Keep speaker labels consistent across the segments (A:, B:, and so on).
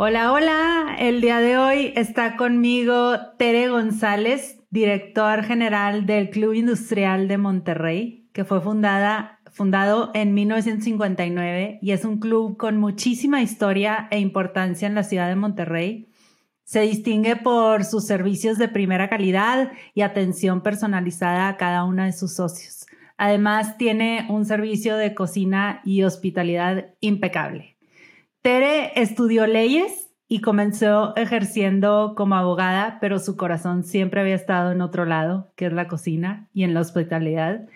A: Hola, hola. El día de hoy está conmigo Tere González, director general del Club Industrial de Monterrey, que fue fundada, fundado en 1959 y es un club con muchísima historia e importancia en la ciudad de Monterrey. Se distingue por sus servicios de primera calidad y atención personalizada a cada uno de sus socios. Además, tiene un servicio de cocina y hospitalidad impecable. Tere estudió leyes y comenzó ejerciendo como abogada, pero su corazón siempre había estado en otro lado, que es la cocina y en la hospitalidad.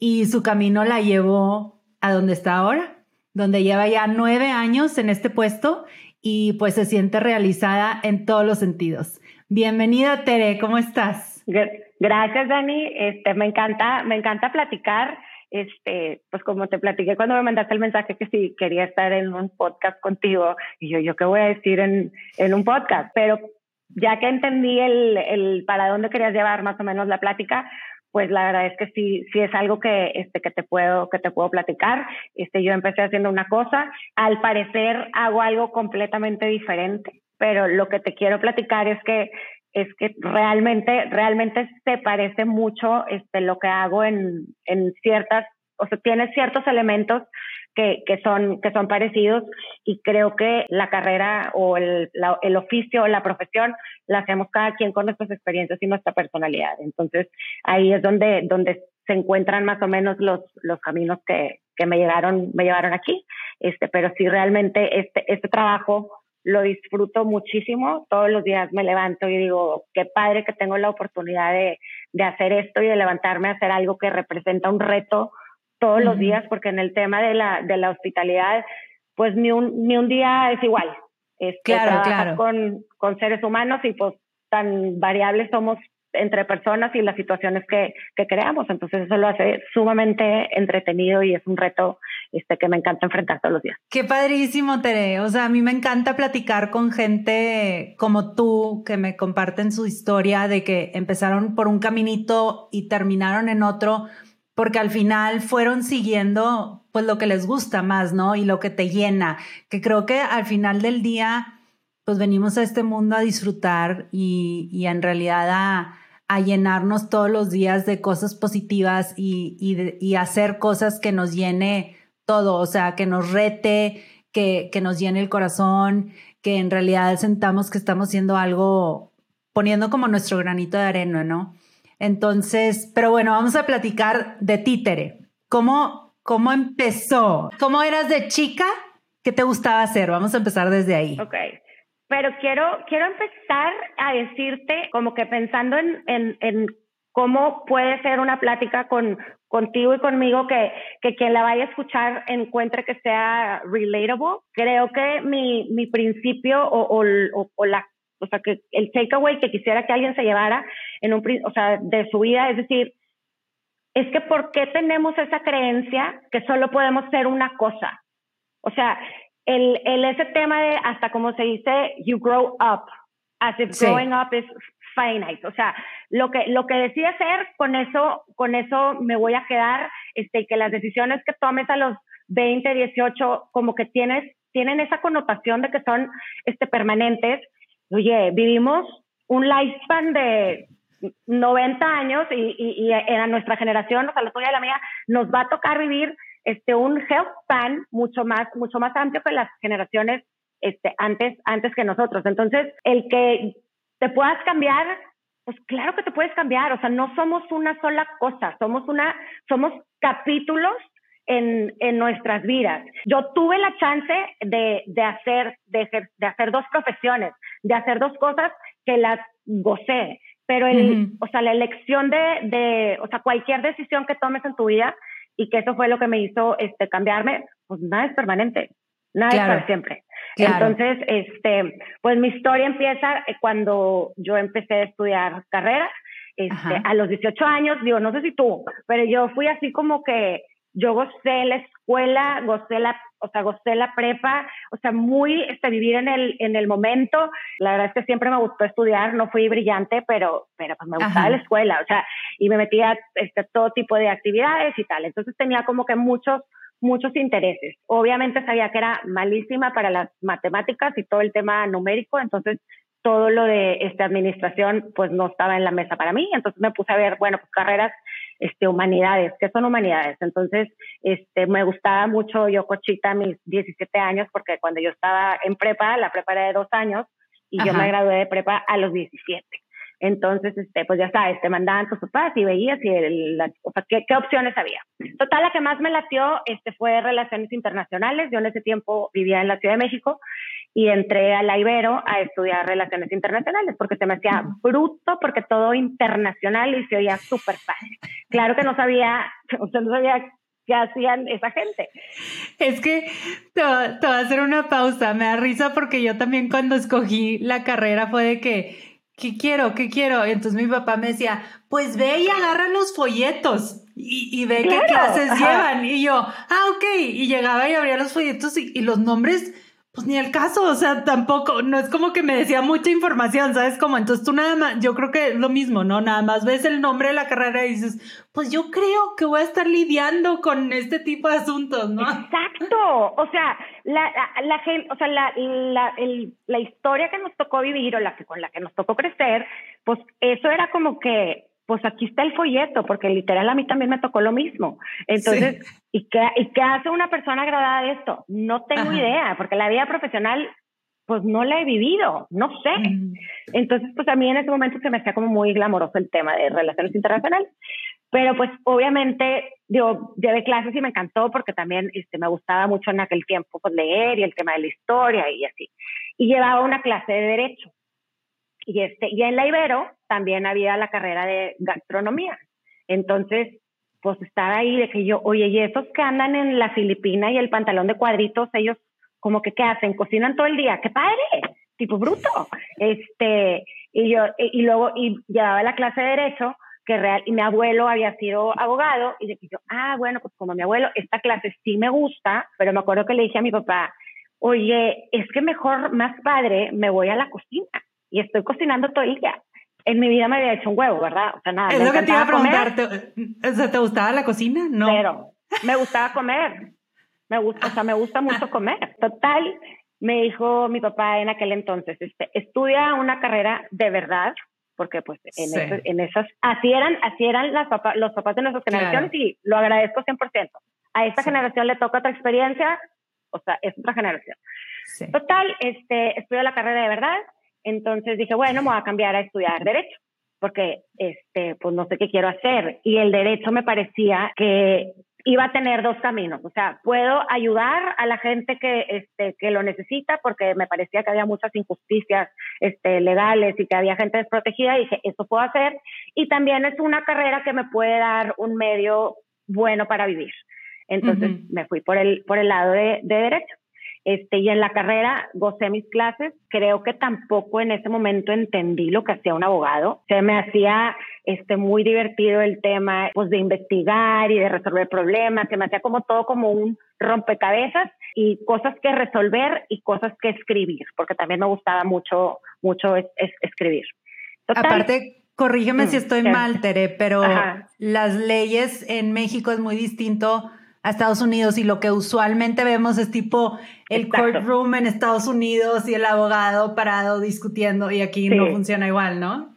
A: Y su camino la llevó a donde está ahora, donde lleva ya nueve años en este puesto y pues se siente realizada en todos los sentidos. Bienvenida, Tere, ¿cómo estás?
B: Gracias, Dani. Este, me encanta, me encanta platicar este, pues como te platiqué cuando me mandaste el mensaje que si quería estar en un podcast contigo, y yo, ¿yo qué voy a decir en, en un podcast? Pero ya que entendí el, el para dónde querías llevar más o menos la plática, pues la verdad es que sí, sí es algo que, este, que te puedo, que te puedo platicar. Este, yo empecé haciendo una cosa, al parecer hago algo completamente diferente, pero lo que te quiero platicar es que es que realmente, realmente se parece mucho este, lo que hago en, en ciertas, o sea, tiene ciertos elementos que, que, son, que son parecidos y creo que la carrera o el, el oficio o la profesión la hacemos cada quien con nuestras experiencias y nuestra personalidad. Entonces, ahí es donde, donde se encuentran más o menos los, los caminos que, que me llegaron, me llevaron aquí. Este, pero sí realmente este, este trabajo lo disfruto muchísimo. Todos los días me levanto y digo, qué padre que tengo la oportunidad de, de hacer esto y de levantarme a hacer algo que representa un reto todos los días, porque en el tema de la, de la hospitalidad, pues ni un, ni un día es igual.
A: Este, claro, claro.
B: Con, con seres humanos y pues tan variables somos entre personas y las situaciones que, creamos. Entonces eso lo hace sumamente entretenido y es un reto este, que me encanta enfrentar todos los días.
A: Qué padrísimo, Tere. O sea, a mí me encanta platicar con gente como tú que me comparten su historia de que empezaron por un caminito y terminaron en otro porque al final fueron siguiendo pues lo que les gusta más, ¿no? Y lo que te llena, que creo que al final del día pues venimos a este mundo a disfrutar y, y en realidad a, a llenarnos todos los días de cosas positivas y, y, hacer cosas que nos llene todo, o sea, que nos rete, que, que nos llene el corazón, que en realidad sentamos que estamos haciendo algo, poniendo como nuestro granito de arena, ¿no? Entonces, pero bueno, vamos a platicar de títere. ¿Cómo, cómo empezó? ¿Cómo eras de chica? ¿Qué te gustaba hacer? Vamos a empezar desde ahí.
B: Ok. Pero quiero, quiero empezar a decirte, como que pensando en, en, cómo puede ser una plática con, contigo y conmigo que, que quien la vaya a escuchar encuentre que sea relatable. Creo que mi, mi principio o, o, o, la, o sea, que el takeaway que quisiera que alguien se llevara en un, o sea, de su vida, es decir, es que ¿por qué tenemos esa creencia que solo podemos ser una cosa? O sea, el, el ese tema de hasta como se dice, you grow up, as if growing up is finite. O sea, lo que, lo que decide hacer, con eso, con eso me voy a quedar, este, que las decisiones que tomes a los 20, 18, como que tienes, tienen esa connotación de que son este, permanentes. Oye, vivimos un lifespan de 90 años y, y, y en nuestra generación, o sea, la tuya y la mía, nos va a tocar vivir este, un health span mucho más, mucho más amplio que las generaciones este, antes, antes que nosotros. Entonces, el que te puedas cambiar, pues claro que te puedes cambiar. O sea, no somos una sola cosa, somos una, somos capítulos en, en nuestras vidas. Yo tuve la chance de, de hacer, de, de hacer dos profesiones, de hacer dos cosas que las gocé. Pero el, o sea, la elección de, de, o sea, cualquier decisión que tomes en tu vida, y que eso fue lo que me hizo este, cambiarme, pues nada es permanente, nada es para siempre. Entonces, este, pues mi historia empieza eh, cuando yo empecé a estudiar carrera, este, a los 18 años, digo, no sé si tú, pero yo fui así como que yo gocé la escuela, gocé la, o sea, gocé la prepa, o sea, muy, este, vivir en el, en el momento. La verdad es que siempre me gustó estudiar, no fui brillante, pero, pero pues me gustaba la escuela, o sea, y me metía este, todo tipo de actividades y tal. Entonces tenía como que muchos, muchos intereses. Obviamente sabía que era malísima para las matemáticas y todo el tema numérico, entonces todo lo de esta administración pues no estaba en la mesa para mí, entonces me puse a ver, bueno, pues carreras este, humanidades, ¿qué son humanidades? Entonces, este, me gustaba mucho yo cochita a mis 17 años, porque cuando yo estaba en prepa, la prepa era de dos años, y yo me gradué de prepa a los 17. Entonces, este, pues ya sabes, te mandaban tus papás y veías y el, o sea, ¿qué, qué, opciones había. Total, la que más me latió este, fue Relaciones Internacionales. Yo en ese tiempo vivía en la Ciudad de México y entré a la Ibero a estudiar Relaciones Internacionales porque se me hacía bruto, porque todo internacional y se oía súper padre. Claro que no sabía, o sea, no sabía qué hacían esa gente.
A: Es que te, te voy a hacer una pausa, me da risa porque yo también cuando escogí la carrera fue de que ¿qué quiero? ¿Qué quiero? entonces mi papá me decía, pues ve y agarra los folletos y, ve qué clases llevan. Y yo, ah, ok. Y llegaba y abría los folletos y, y los nombres pues ni el caso, o sea, tampoco, no es como que me decía mucha información, ¿sabes? Como entonces tú nada más, yo creo que es lo mismo, ¿no? Nada más ves el nombre de la carrera y dices, pues yo creo que voy a estar lidiando con este tipo de asuntos, ¿no?
B: Exacto, o sea, la, la, o sea, la, la, la historia que nos tocó vivir o la que con la que nos tocó crecer, pues eso era como que pues aquí está el folleto, porque literal a mí también me tocó lo mismo. Entonces, ¿y, qué, ¿y qué hace una persona graduada de esto? No tengo idea, porque la vida profesional, pues no la he vivido, no sé. Entonces, pues a mí en ese momento se me hacía como muy glamoroso el tema de relaciones internacionales. Pero pues obviamente, yo llevé clases y me encantó porque también este, me gustaba mucho en aquel tiempo pues, leer y el tema de la historia y así. Y llevaba una clase de derecho. Y, este, y en la Ibero también había la carrera de gastronomía. Entonces, pues estaba ahí de que yo, oye, y esos que andan en la Filipina y el pantalón de cuadritos, ellos como que, ¿qué hacen? Cocinan todo el día. ¡Qué padre! Tipo bruto. Este, y yo, y, luego, y llevaba la clase de Derecho, que real, y mi abuelo había sido abogado, y de yo, ah, bueno, pues como mi abuelo, esta clase sí me gusta, pero me acuerdo que le dije a mi papá, oye, es que mejor, más padre, me voy a la cocina y estoy cocinando día. En mi vida me había hecho un huevo, ¿verdad? O sea, nada.
A: Es lo que te iba a preguntar. ¿Te, ¿Te gustaba la cocina? No.
B: Pero me gustaba comer. Me gusta, o sea, me gusta mucho comer. Total, me dijo mi papá en aquel entonces, este, estudia una carrera de verdad, porque pues en, en esas, así eran, así eran las los papás de nuestras generaciones y lo agradezco 100%. A esta generación le toca otra experiencia, o sea, es otra generación. Total, este, estudio la carrera de verdad, entonces dije, bueno, me voy a cambiar a estudiar derecho, porque este, pues no sé qué quiero hacer. Y el derecho me parecía que iba a tener dos caminos. O sea, puedo ayudar a la gente que, este, que lo necesita, porque me parecía que había muchas injusticias este, legales y que había gente desprotegida. Y dije, eso puedo hacer. Y también es una carrera que me puede dar un medio bueno para vivir. Entonces me fui por el, por el lado de, de derecho. Este, y en la carrera gocé mis clases. Creo que tampoco en ese momento entendí lo que hacía un abogado. Se me hacía este, muy divertido el tema pues, de investigar y de resolver problemas. Se me hacía como todo como un rompecabezas y cosas que resolver y cosas que escribir, porque también me gustaba mucho, mucho escribir.
A: Aparte, corrígeme si mm, estoy mal, Tere, pero las leyes en México es muy distinto a Estados Unidos y lo que usualmente vemos es tipo el courtroom en Estados Unidos y el abogado parado discutiendo y aquí no funciona igual, ¿no?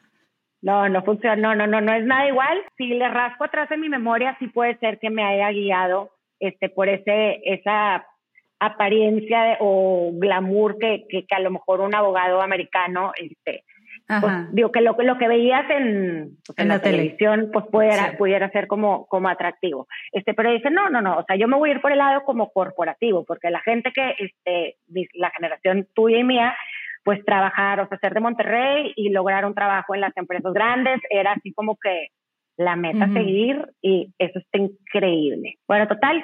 B: No, no funciona, no, no, no, no es nada igual. Si le rasco atrás en mi memoria, sí puede ser que me haya guiado este, por ese, esa apariencia o glamour que, que, que, a lo mejor un abogado americano este, pues, digo que lo, lo que veías en, pues, en, la, televisión pues pudiera, pudiera ser como, como atractivo. Este, pero dice, no, no, no, o sea, yo me voy a ir por el lado como corporativo, porque la gente que, este, la generación tuya y mía, pues trabajar, o sea, ser de Monterrey y lograr un trabajo en las empresas grandes era así como que la meta seguir y eso está increíble. Bueno, total,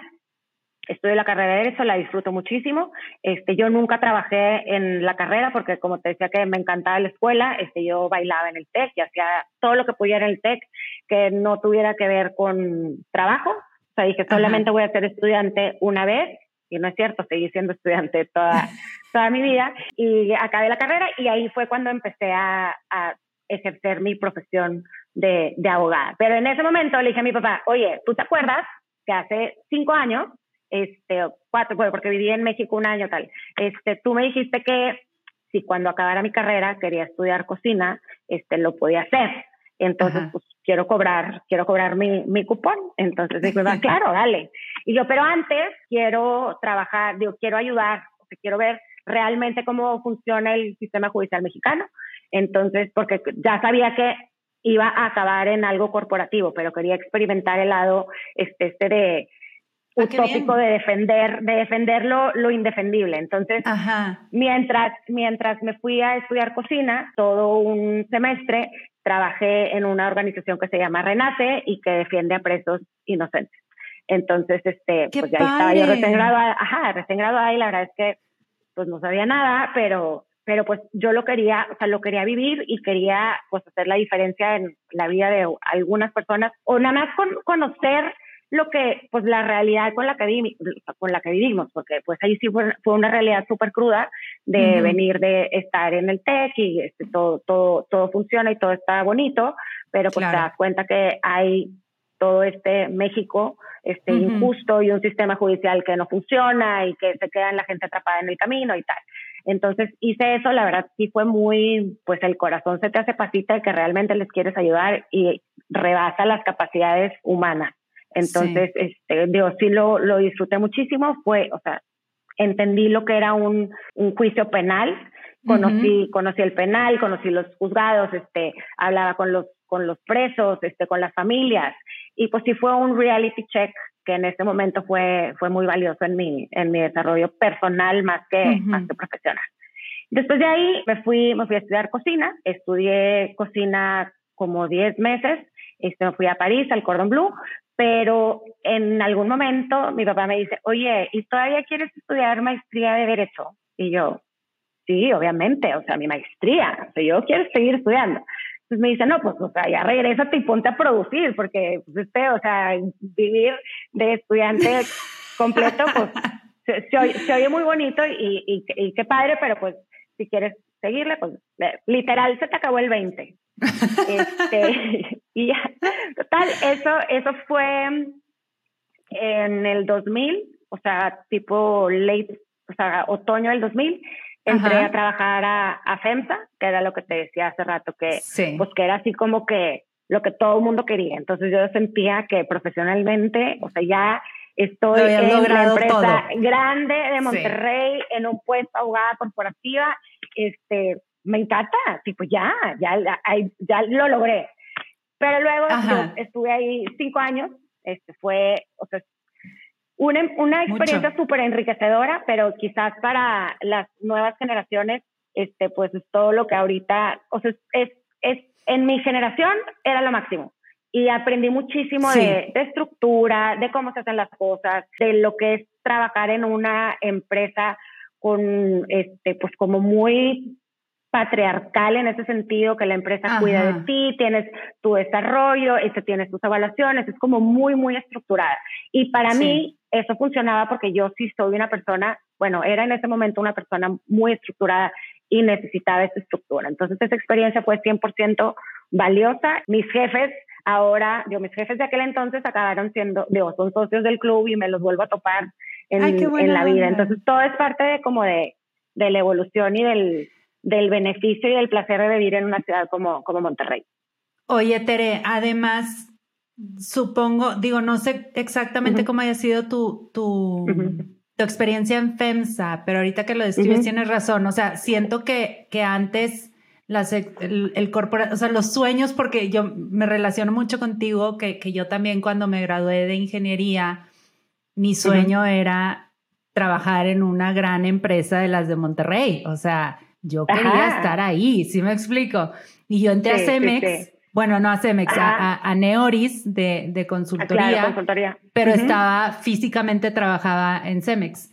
B: estudio la carrera de Derecho, la disfruto muchísimo. Este, yo nunca trabajé en la carrera porque, como te decía, que me encantaba la escuela. Este, yo bailaba en el TEC y hacía todo lo que pudiera en el TEC que no tuviera que ver con trabajo. O sea, dije, solamente voy a ser estudiante una vez. Y no es cierto, seguí siendo estudiante toda, toda mi vida. Y acabé la carrera y ahí fue cuando empecé a, a ejercer mi profesión de, de abogada. Pero en ese momento le dije a mi papá, oye, ¿tú te acuerdas que hace cinco años este, cuatro, porque viví en México un año tal. Este, tú me dijiste que si cuando acabara mi carrera quería estudiar cocina, este, lo podía hacer. Entonces, pues quiero cobrar, quiero cobrar mi, mi cupón. Entonces dije, claro, dale. Y yo, pero antes quiero trabajar, digo, quiero ayudar, quiero ver realmente cómo funciona el sistema judicial mexicano. Entonces, porque ya sabía que iba a acabar en algo corporativo, pero quería experimentar el lado este, este de utópico de defender, de defender lo, indefendible. Entonces, mientras, mientras me fui a estudiar cocina, todo un semestre trabajé en una organización que se llama Renace y que defiende a presos inocentes. Entonces, este, pues ya estaba yo recién graduada, ajá, recién graduada y la verdad es que pues no sabía nada, pero, pero pues yo lo quería, o sea, lo quería vivir y quería pues hacer la diferencia en la vida de algunas personas o nada más con, conocer lo que, pues la realidad con la que, vivimos, con la que vivimos, porque pues ahí sí fue, una realidad súper cruda de venir de estar en el TEC y este, todo, todo, todo funciona y todo está bonito, pero pues te das cuenta que hay todo este México este injusto y un sistema judicial que no funciona y que se queda la gente atrapada en el camino y tal. Entonces hice eso, la verdad sí fue muy, pues el corazón se te hace pasita de que realmente les quieres ayudar y rebasa las capacidades humanas. Entonces, este, digo, sí lo, lo disfruté muchísimo, fue, o sea, entendí lo que era un, un juicio penal, conocí, conocí el penal, conocí los juzgados, este, hablaba con los, con los presos, este, con las familias, y pues sí fue un reality check que en ese momento fue, fue muy valioso en mi, en mi desarrollo personal más que, más que profesional. Después de ahí me fui, me fui a estudiar cocina, estudié cocina como 10 meses, este, me fui a París, al Cordon Bleu, pero en algún momento mi papá me dice, oye, ¿y todavía quieres estudiar maestría de Derecho? Y yo, sí, obviamente, o sea, mi maestría, o sea, yo quiero seguir estudiando. Entonces me dice, no, pues, o sea, ya regrésate y ponte a producir, porque, pues, este, o sea, vivir de estudiante completo, pues, se, oye, muy bonito y, y, y, qué padre, pero pues, si quieres seguirle, pues, literal, se te acabó el 20. este, y ya, total, eso, eso fue en el 2000, o sea, tipo late, o sea, otoño del 2000, entré a trabajar a, a, FEMSA, que era lo que te decía hace rato, que, pues que era así como que lo que todo el mundo quería. Entonces yo sentía que profesionalmente, o sea, ya estoy en la empresa grande de Monterrey, en un puesto abogada corporativa, este, me encanta, tipo, ya, ya, ya lo logré. Pero luego estuve ahí cinco años, este fue, o sea, una, una experiencia súper enriquecedora, pero quizás para las nuevas generaciones, este, pues es todo lo que ahorita, o sea, es, es, en mi generación era lo máximo. Y aprendí muchísimo de, de estructura, de cómo se hacen las cosas, de lo que es trabajar en una empresa con, este, pues como muy patriarcal en ese sentido, que la empresa cuida de ti, tienes tu desarrollo, este, tienes tus evaluaciones, es como muy, muy estructurada. Y para mí eso funcionaba porque yo sí soy una persona, bueno, era en ese momento una persona muy estructurada y necesitaba esa estructura. Entonces esa experiencia fue 100% valiosa. Mis jefes ahora, yo mis jefes de aquel entonces acabaron siendo, digo, son socios del club y me los vuelvo a topar en, en la vida. Entonces todo es parte de como de, de la evolución y del del beneficio y del placer de vivir en una ciudad como, como Monterrey.
A: Oye, Tere, además, supongo, digo, no sé exactamente cómo haya sido tu, tu, tu, experiencia en FEMSA, pero ahorita que lo describes tienes razón. O sea, siento que, que antes las, el, el o sea, los sueños, porque yo me relaciono mucho contigo, que, que yo también cuando me gradué de ingeniería, mi sueño era trabajar en una gran empresa de las de Monterrey. O sea, yo quería estar ahí, ¿sí me explico? Y yo entré a Cemex bueno, no a Cemex, a, Neoris de, de consultoría,
B: ah, consultoría.
A: pero estaba físicamente trabajaba en Cemex.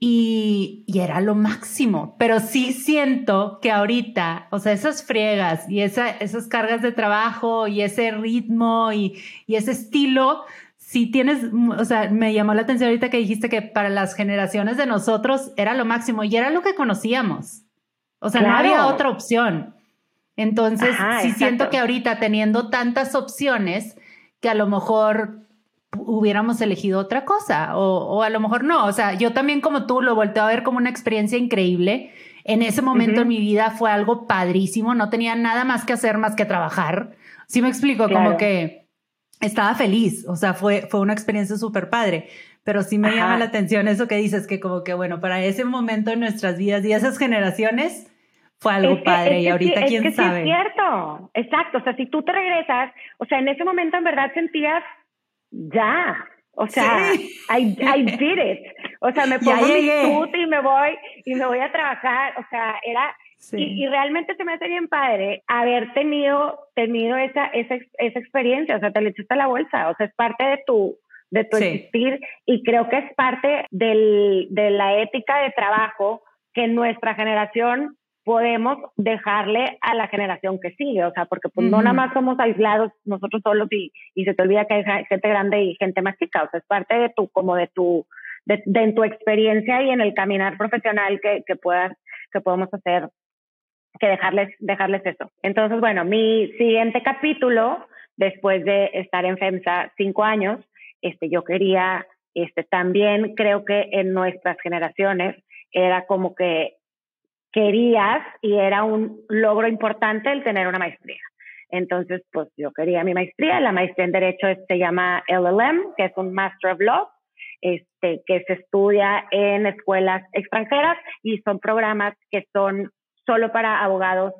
A: Y, y, era lo máximo, pero sí siento que ahorita, o sea, esas friegas y esa, esas cargas de trabajo y ese ritmo y, y ese estilo, si tienes, o sea, me llamó la atención ahorita que dijiste que para las generaciones de nosotros era lo máximo y era lo que conocíamos. O sea, no había otra opción. Entonces, sí siento que ahorita teniendo tantas opciones, que a lo mejor hubiéramos elegido otra cosa o, a lo mejor no. O sea, yo también como tú lo volteo a ver como una experiencia increíble. En ese momento en mi vida fue algo padrísimo, no tenía nada más que hacer más que trabajar. Sí me explico, como que estaba feliz, o sea, fue, fue una experiencia súper padre, pero sí me llama la atención eso que dices, que como que bueno, para ese momento en nuestras vidas y esas generaciones fue algo padre y ahorita quién
B: es que
A: sabe.
B: Sí es cierto, exacto, o sea, si tú te regresas, o sea, en ese momento en verdad sentías ya, o sea, I, I, did it. O sea, me pongo mi suit y me voy y me voy a trabajar. O sea, era y, realmente se me hace bien padre haber tenido tenido esa, esa esa experiencia. O sea, te le echaste la bolsa. O sea, es parte de tu de tu existir y creo que es parte del, de la ética de trabajo que nuestra generación podemos dejarle a la generación que sigue, o sea, porque pues no nada más somos aislados nosotros solos y, y se te olvida que hay gente grande y gente más chica, o sea, es parte de tu, como de tu, de, de tu experiencia y en el caminar profesional que, que puedas, que podemos hacer, que dejarles, dejarles eso. Entonces, bueno, mi siguiente capítulo, después de estar en FEMSA cinco años, este, yo quería, este, también creo que en nuestras generaciones era como que querías y era un logro importante el tener una maestría. Entonces, pues yo quería mi maestría. La maestría en Derecho se llama LLM, que es un Master of Law, este, que se estudia en escuelas extranjeras y son programas que son solo para abogados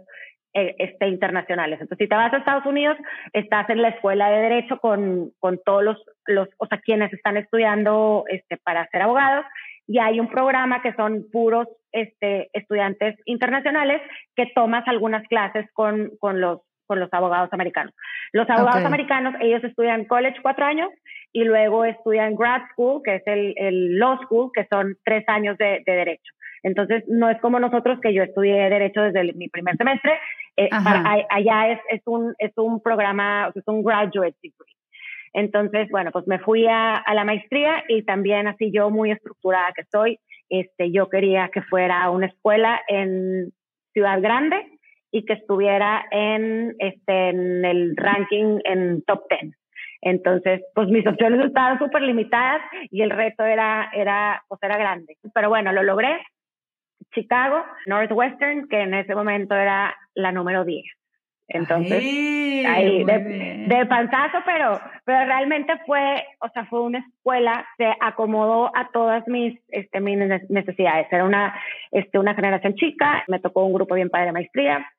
B: eh, este, internacionales. Entonces, si te vas a Estados Unidos, estás en la escuela de Derecho con, con todos los, los, o sea, quienes están estudiando este, para ser abogados y hay un programa que son puros este, estudiantes internacionales que tomas algunas clases con, con, los, con los abogados americanos. Los abogados americanos, ellos estudian college cuatro años y luego estudian grad school, que es el, el law school, que son tres años de, de, derecho. Entonces, no es como nosotros, que yo estudié derecho desde mi primer semestre. Eh, allá es, es, un, es un programa, es un graduate degree. Entonces, bueno, pues me fui a, la maestría y también así yo muy estructurada que soy, este, yo quería que fuera una escuela en Ciudad Grande y que estuviera en, este, en el ranking en top 10. Entonces, pues mis opciones estaban súper limitadas y el reto era, era, pues era grande. Pero bueno, lo logré. Chicago, Northwestern, que en ese momento era la número 10. Entonces, ahí, de, panzazo, pero, pero realmente fue, o sea, fue una escuela que acomodó a todas mis, este, mis necesidades. Era una, este, una generación chica, me tocó un grupo bien padre de maestría.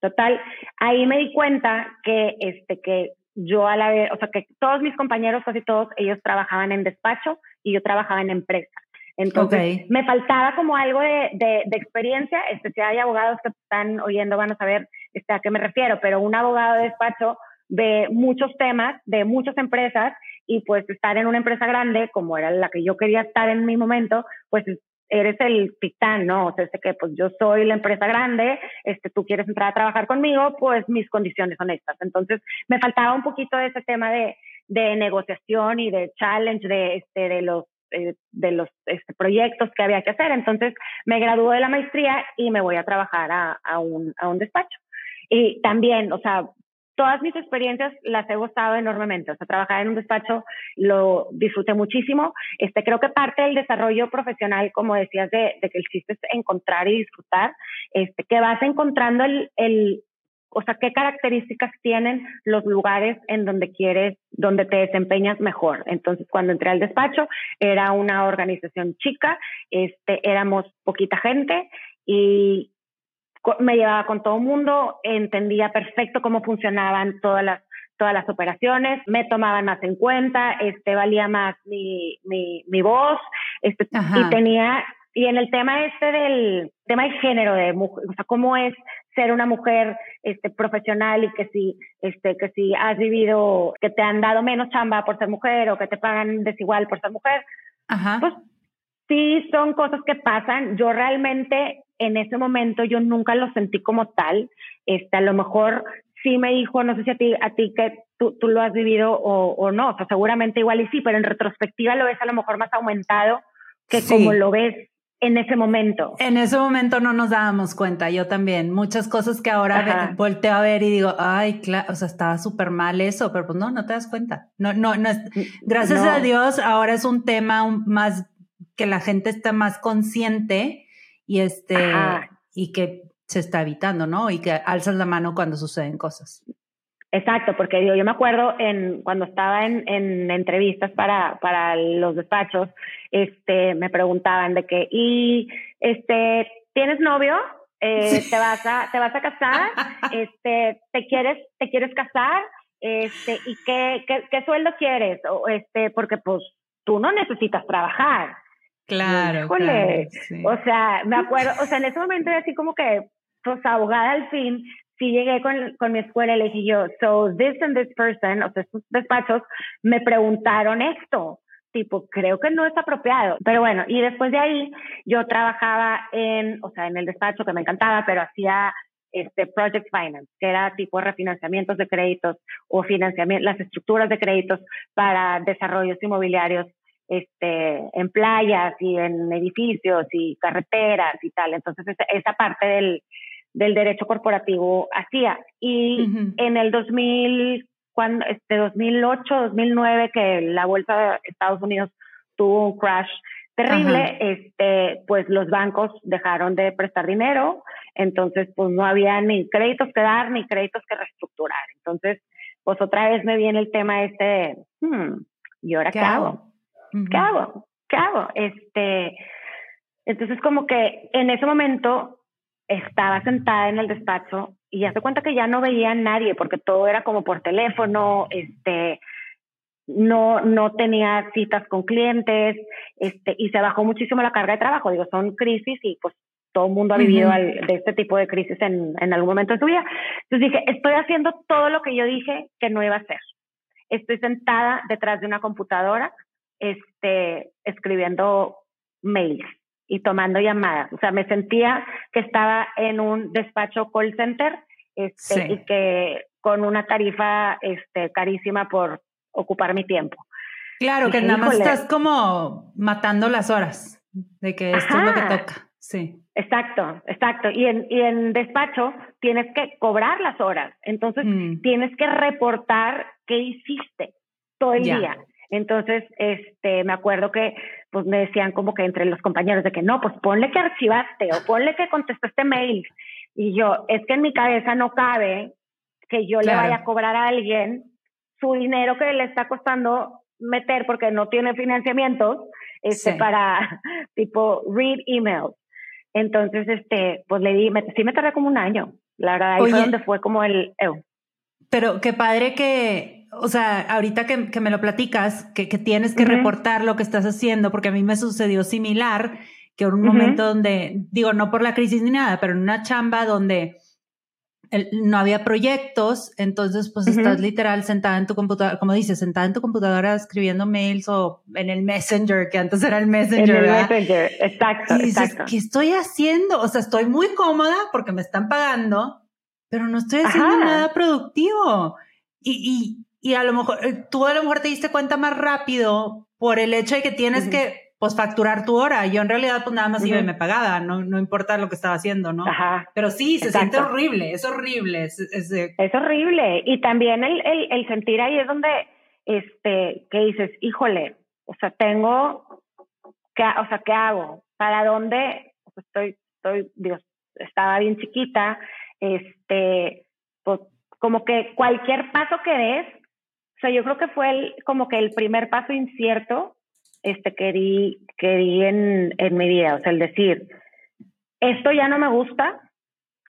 B: Total, ahí me di cuenta que, este, que yo a la vez, o sea, que todos mis compañeros, casi todos, ellos trabajaban en despacho y yo trabajaba en empresa. Entonces, me faltaba como algo de, de, de, experiencia, este, si hay abogados que están oyendo van a saber este, a qué me refiero, pero un abogado de despacho ve muchos temas de muchas empresas y pues estar en una empresa grande, como era la que yo quería estar en mi momento, pues eres el titán, ¿no? O sea, este que pues yo soy la empresa grande, este, tú quieres entrar a trabajar conmigo, pues mis condiciones son estas. Entonces, me faltaba un poquito de ese tema de, de negociación y de challenge de, este, de los eh, de los este, proyectos que había que hacer. Entonces me graduó de la maestría y me voy a trabajar a, a, un, a un despacho. Y también, o sea, todas mis experiencias las he gustado enormemente. O sea, trabajar en un despacho lo disfruté muchísimo. Este, creo que parte del desarrollo profesional, como decías, de, de que el chiste es encontrar y disfrutar, este, que vas encontrando el, o sea, qué características tienen los lugares en donde quieres, donde te desempeñas mejor. Entonces, cuando entré al despacho, era una organización chica, este, éramos poquita gente y me llevaba con todo el mundo, entendía perfecto cómo funcionaban todas las todas las operaciones, me tomaban más en cuenta, este valía más mi, mi, mi voz, este, y tenía y en el tema este del tema de género, de o sea, cómo es ser una mujer este, profesional y que si, este, que si has vivido, que te han dado menos chamba por ser mujer o que te pagan desigual por ser mujer,
A: Ajá.
B: pues sí son cosas que pasan. Yo realmente en ese momento yo nunca lo sentí como tal. Este, a lo mejor sí me dijo, no sé si a ti, a ti que tú, tú lo has vivido o, o no, o sea, seguramente igual y sí, pero en retrospectiva lo ves a lo mejor más aumentado que
A: Sí.
B: como lo ves en ese momento.
A: En ese momento no nos dábamos cuenta, yo también. Muchas cosas que ahora ve- volteo a ver y digo, ay, claro, o sea, estaba súper mal eso, pero pues no, no te das cuenta. No, no, no es, gracias
B: No.
A: a Dios, ahora es un tema más que la gente está más consciente y este,
B: Ajá.
A: y que se está evitando, ¿no? Y que alzas la mano cuando suceden cosas.
B: Exacto, porque digo, yo me acuerdo en cuando estaba en, en entrevistas para, para los despachos, este, me preguntaban de que, y este, ¿tienes novio? Eh, ¿te vas a, te vas a casar? Este, ¿te quieres, te quieres casar? Este, ¿y qué, qué, qué sueldo quieres? O este, porque pues tú no necesitas trabajar.
A: Claro,
B: Híjole,
A: claro, sí.
B: O sea, me acuerdo, o sea, en ese momento era así como que, pues abogada al fin, sí llegué con, con mi escuela y le dije yo, so this and this person, o sea, estos despachos me preguntaron esto, tipo, creo que no es apropiado. Pero bueno, y después de ahí yo trabajaba en, o sea, en el despacho que me encantaba, pero hacía este project finance, que era tipo refinanciamientos de créditos o financiamiento, las estructuras de créditos para desarrollos inmobiliarios este, en playas y en edificios y carreteras y tal. Entonces, esa parte del, del derecho corporativo hacía. Y en el 2000, cuando, este 2008, 2009, que la bolsa de Estados Unidos tuvo un crash terrible,
A: Ajá.
B: este, pues los bancos dejaron de prestar dinero, entonces pues no había ni créditos que dar ni créditos que reestructurar. Entonces, pues otra vez me viene el tema este, de, hmm, ¿y ahora qué, hago? ¿qué hago? ¿Qué hago? Este, entonces como que en ese momento estaba sentada en el despacho y ya se cuenta que ya no veía a nadie porque todo era como por teléfono, este, no, no tenía citas con clientes, este, y se bajó muchísimo la carga de trabajo. Digo, son crisis y pues todo el mundo ha vivido al- de este tipo de crisis en, en algún momento de su vida. Entonces dije, estoy haciendo todo lo que yo dije que no iba a hacer. Estoy sentada detrás de una computadora, este, escribiendo mails y tomando llamadas. O sea, me sentía que estaba en un despacho call center este,
A: Sí.
B: y que con una tarifa este, carísima por ocupar mi tiempo.
A: Claro, que nada más estás como matando las horas de que esto es lo que toca. Sí.
B: Exacto, exacto. Y en, y en despacho tienes que cobrar las horas. Entonces,
A: Mm.
B: tienes que reportar qué hiciste todo el
A: Ya.
B: día. Entonces, este, me acuerdo que pues me decían como que entre los compañeros de que no, pues ponle que archivaste o ponle que contestaste mail. Y yo, es que en mi cabeza no cabe que yo
A: Claro.
B: le vaya a cobrar a alguien su dinero que le está costando meter porque no tiene financiamientos este,
A: Sí.
B: para tipo read emails. Entonces, este, pues le di, me, sí me tardé como un año. La verdad, ahí
A: Oye.
B: fue donde fue como el, ew.
A: Pero qué padre que, o sea, ahorita que, que me lo platicas, que, que tienes que
B: Ujú.
A: reportar lo que estás haciendo, porque a mí me sucedió similar, que en un
B: Ujú.
A: momento donde, digo, no por la crisis ni nada, pero en una chamba donde el- no había proyectos, entonces pues
B: Ujú.
A: estás literal sentada en tu computadora, como dices, sentada en tu computadora escribiendo mails o en el Messenger, que antes era el
B: En
A: Messenger,
B: el
A: ¿verdad?
B: Messenger, exacto,
A: Y dices,
B: exacto.
A: ¿qué estoy haciendo? O sea, estoy muy cómoda porque me están pagando, pero no estoy haciendo
B: Ajá.
A: nada productivo. Y, y, a lo mejor, eh, tú a lo mejor te diste cuenta más rápido por el hecho de que tienes que, pues, facturar tu hora. Yo en realidad, pues, nada más iba y me pagaba, no, no importa lo que estaba haciendo, ¿no?
B: Ajá.
A: Pero sí, se
B: Exacto.
A: siente horrible, es horrible. Es, es
B: horrible. Y también el, el, el sentir ahí es donde, este, que dices, híjole, o sea, tengo, ¿qué, ha- o sea, ¿qué hago? ¿Para dónde? Estoy, estoy, Dios, estaba bien chiquita, este, pues, como que cualquier paso que des, o sea, yo creo que fue el, como que el primer paso incierto, este, que di, que di en, en mi vida, o sea, el decir, esto ya no me gusta,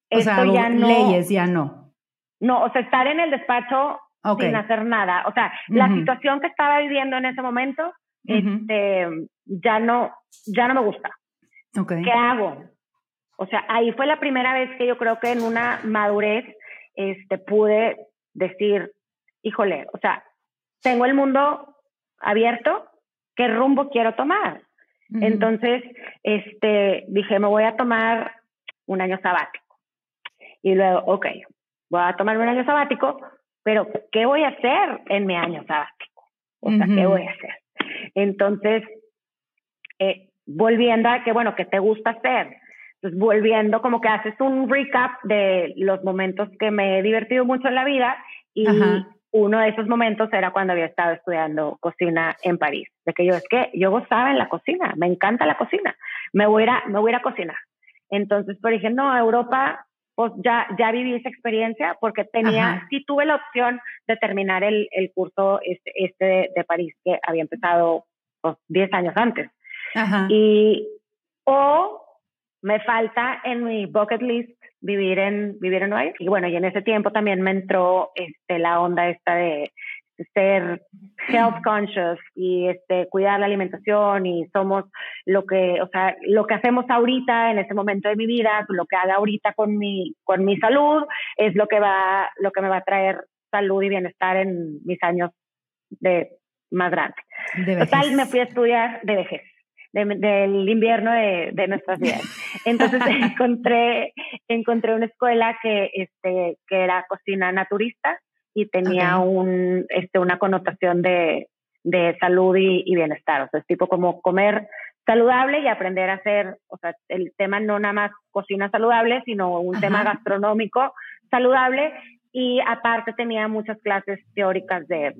A: o
B: esto
A: sea,
B: ya no,
A: leyes ya no.
B: no, o sea, estar en el despacho sin hacer nada. O sea, la situación que estaba viviendo en ese momento, este, ya no, ya no me gusta. ¿Qué hago? O sea, ahí fue la primera vez que yo creo que en una madurez este, pude decir, híjole, o sea, tengo el mundo abierto, ¿qué rumbo quiero tomar? Entonces, este, dije, me voy a tomar un año sabático. Y luego, ok, voy a tomar un año sabático, pero ¿qué voy a hacer en mi año sabático? O sea, ¿qué voy a hacer? Entonces, eh, volviendo a que, bueno, ¿qué te gusta hacer? Entonces, volviendo, como que haces un recap de los momentos que me he divertido mucho en la vida y uno de esos momentos era cuando había estado estudiando cocina en París. De que yo, es que yo gozaba en la cocina, me encanta la cocina, me voy a, me voy a, cocinar. Entonces, por dije, no, Europa, pues ya, ya viví esa experiencia porque tenía, sí tuve la opción de terminar el, el curso este, este de, París que había empezado pues, 10 años antes. Y, o me falta en mi bucket list vivir en, vivir en Nueva York. Y bueno, y en ese tiempo también me entró este, la onda esta de ser health conscious y este cuidar la alimentación y somos lo que o sea lo que hacemos ahorita en este momento de mi vida lo que haga ahorita con mi con mi salud es lo que va lo que me va a traer salud y bienestar en mis años de más grande. Total me fui a estudiar de vejez del invierno de, de, nuestras vidas. Entonces encontré, encontré una escuela que, este, que era cocina naturista y tenía un, este, una connotación de, de salud y, bienestar. O sea, es tipo como comer saludable y aprender a hacer, o sea, el tema no nada más cocina saludable, sino un tema gastronómico saludable y aparte tenía muchas clases teóricas de,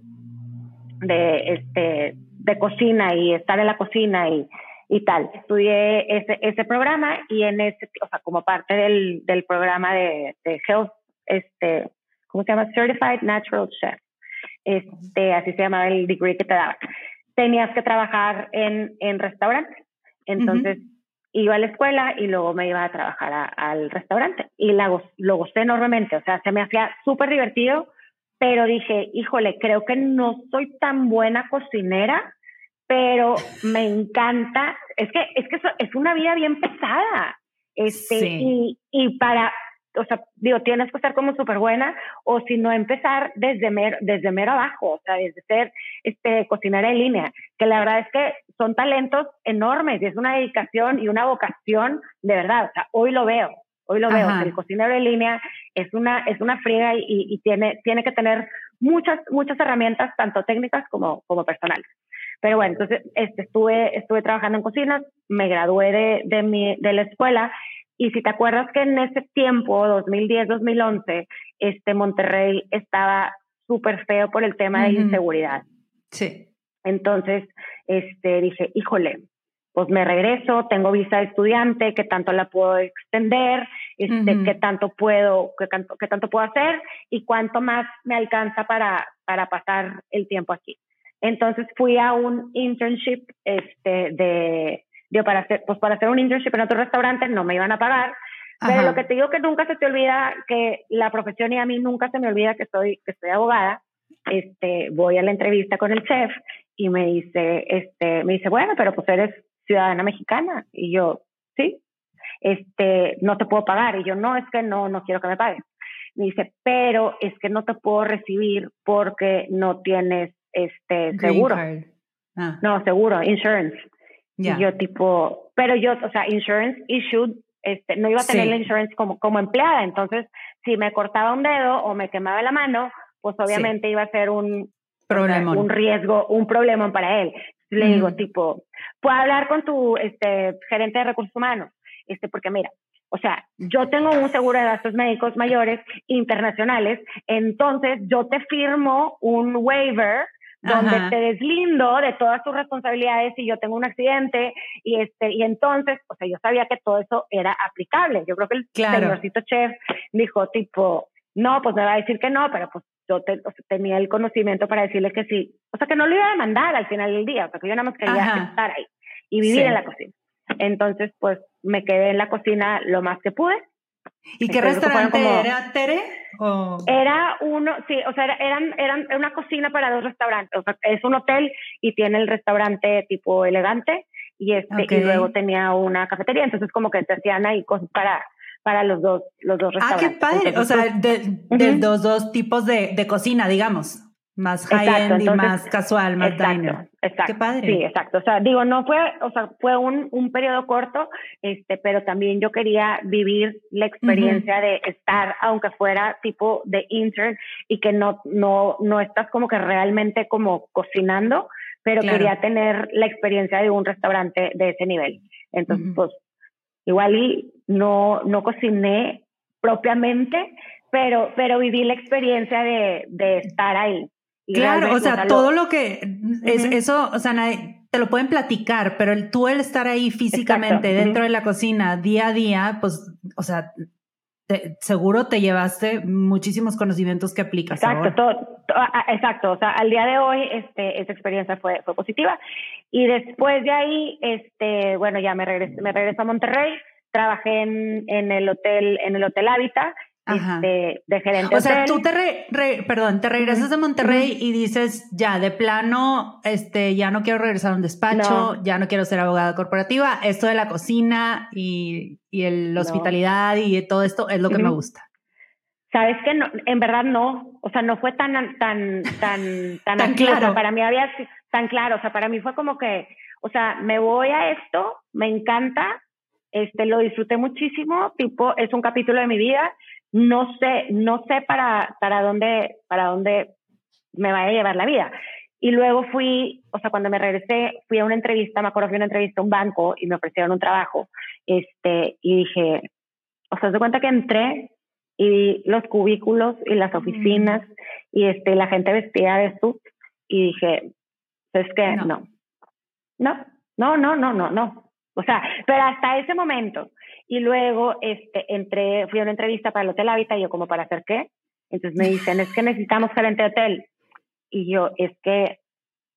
B: de, este, de cocina y estar en la cocina y, y tal. Estudié ese, ese programa y en ese, o sea, como parte del, del programa de, de Health, este, ¿cómo se llama? Certified Natural Chef. Este, así se llamaba el degree que te daba. Tenías que trabajar en, en restaurantes. Entonces, iba a la escuela y luego me iba a trabajar al restaurante. Y la, lo gocé enormemente. O sea, se me hacía súper divertido pero dije, híjole, creo que no soy tan buena cocinera, pero me encanta, es que es que es una vida bien pesada. Este, y, y para, o sea, digo, tienes que estar como súper buena, o si no, empezar desde mero, desde mero abajo, o sea, desde ser este, cocinera en línea, que la verdad es que son talentos enormes y es una dedicación y una vocación de verdad, o sea, hoy lo veo, hoy lo veo, el cocinero en línea es una, es una friega y, y, tiene, tiene que tener muchas, muchas herramientas, tanto técnicas como, como personales. Pero bueno, entonces este, estuve, estuve trabajando en cocinas, me gradué de, de, mi, de la escuela y si te acuerdas que en ese tiempo, 2010-2011, este Monterrey estaba súper feo por el tema de inseguridad.
A: Sí.
B: Entonces, este, dije, híjole, pues me regreso, tengo visa de estudiante, ¿qué tanto la puedo extender? Este, ¿Qué tanto puedo, qué tanto, qué tanto puedo hacer? Y cuánto más me alcanza para, para pasar el tiempo aquí. Entonces fui a un internship este, de, de para hacer, pues para hacer un internship en otro restaurante no me iban a pagar. Pero lo que te digo que nunca se te olvida que la profesión y a mí nunca se me olvida que soy, que soy abogada. Este, voy a la entrevista con el chef y me dice, este, me dice, bueno, pero pues eres ciudadana mexicana. Y yo, sí, este, no te puedo pagar. Y yo, no, es que no, no quiero que me paguen. Me dice, pero es que no te puedo recibir porque no tienes este seguro. Ah. No, seguro, insurance. Y yo tipo, pero yo, o sea, insurance issued, este, no iba a tener la insurance como, como empleada, entonces si me cortaba un dedo o me quemaba la mano, pues obviamente iba a ser un, problema un riesgo, un problema para él. Le digo, tipo, ¿puedo hablar con tu este, gerente de recursos humanos? Este, porque mira, o sea, yo tengo un seguro de gastos médicos mayores internacionales, entonces yo te firmo un waiver donde te deslindo de todas tus responsabilidades si yo tengo un accidente y este y entonces, o sea, yo sabía que todo eso era aplicable. Yo creo que el señorcito chef dijo tipo, no, pues me va a decir que no, pero pues yo tenía el conocimiento para decirle que sí. O sea, que no lo iba a demandar al final del día, porque yo nada más quería estar ahí y vivir en la cocina. Entonces, pues me quedé en la cocina lo más que pude
A: ¿Y qué restaurante era, Tere?
B: Era uno, sí, o sea, eran, eran una cocina para dos restaurantes. O sea, es un hotel y tiene el restaurante tipo elegante y este y luego tenía una cafetería, entonces como que te hacían ahí cosas para para los dos los dos restaurantes.
A: Ah, qué padre, o sea, pues, de, los dos tipos de, de cocina, digamos. Más high-end y más casual, más
B: exacto, Exacto.
A: Qué padre.
B: Sí, exacto. O sea, digo, no fue, o sea, fue un, un periodo corto, este, pero también yo quería vivir la experiencia de estar, aunque fuera tipo de intern y que no, no, no estás como que realmente como cocinando, pero quería tener la experiencia de un restaurante de ese nivel. Entonces, pues, igual y no, no cociné propiamente, pero, pero viví la experiencia de, de estar ahí.
A: Claro, o sea, todo lo que es eso, o sea, te lo pueden platicar, pero el, tú el estar ahí físicamente dentro de la cocina día a día, pues, o sea, seguro te llevaste muchísimos conocimientos que aplicas.
B: Exacto, Todo, exacto. O sea, al día de hoy, este, esa experiencia fue, fue positiva. Y después de ahí, este, bueno, ya me regresé, me regresé a Monterrey, trabajé en, en el hotel, en el hotel Hábitat este, de gerente.
A: O sea, tú te, re, perdón, te regresas de Monterrey y dices, ya, de plano, este, ya no quiero regresar a un despacho, ya no quiero ser abogada corporativa, esto de la cocina y, y el, la hospitalidad y todo esto es lo que me gusta.
B: Sabes que no, en verdad no, o sea, no fue tan, tan, tan, tan, claro. para mí había tan claro, o sea, para mí fue como que, o sea, me voy a esto, me encanta, este, lo disfruté muchísimo, tipo, es un capítulo de mi vida, no sé, no sé para, para dónde, para dónde me vaya a llevar la vida. Y luego fui, o sea, cuando me regresé, fui a una entrevista, me acuerdo que una entrevista a un banco y me ofrecieron un trabajo, este, y dije, o sea, se cuenta que entré y vi los cubículos y las oficinas y este, la gente vestida de suit y dije, es que no, no, no, no, no, no, no. O sea, pero hasta ese momento, y luego este, entré, fui a una entrevista para el Hotel Habitat y yo como, ¿para hacer qué? Entonces me dicen, es que necesitamos gerente de hotel. Y yo, es que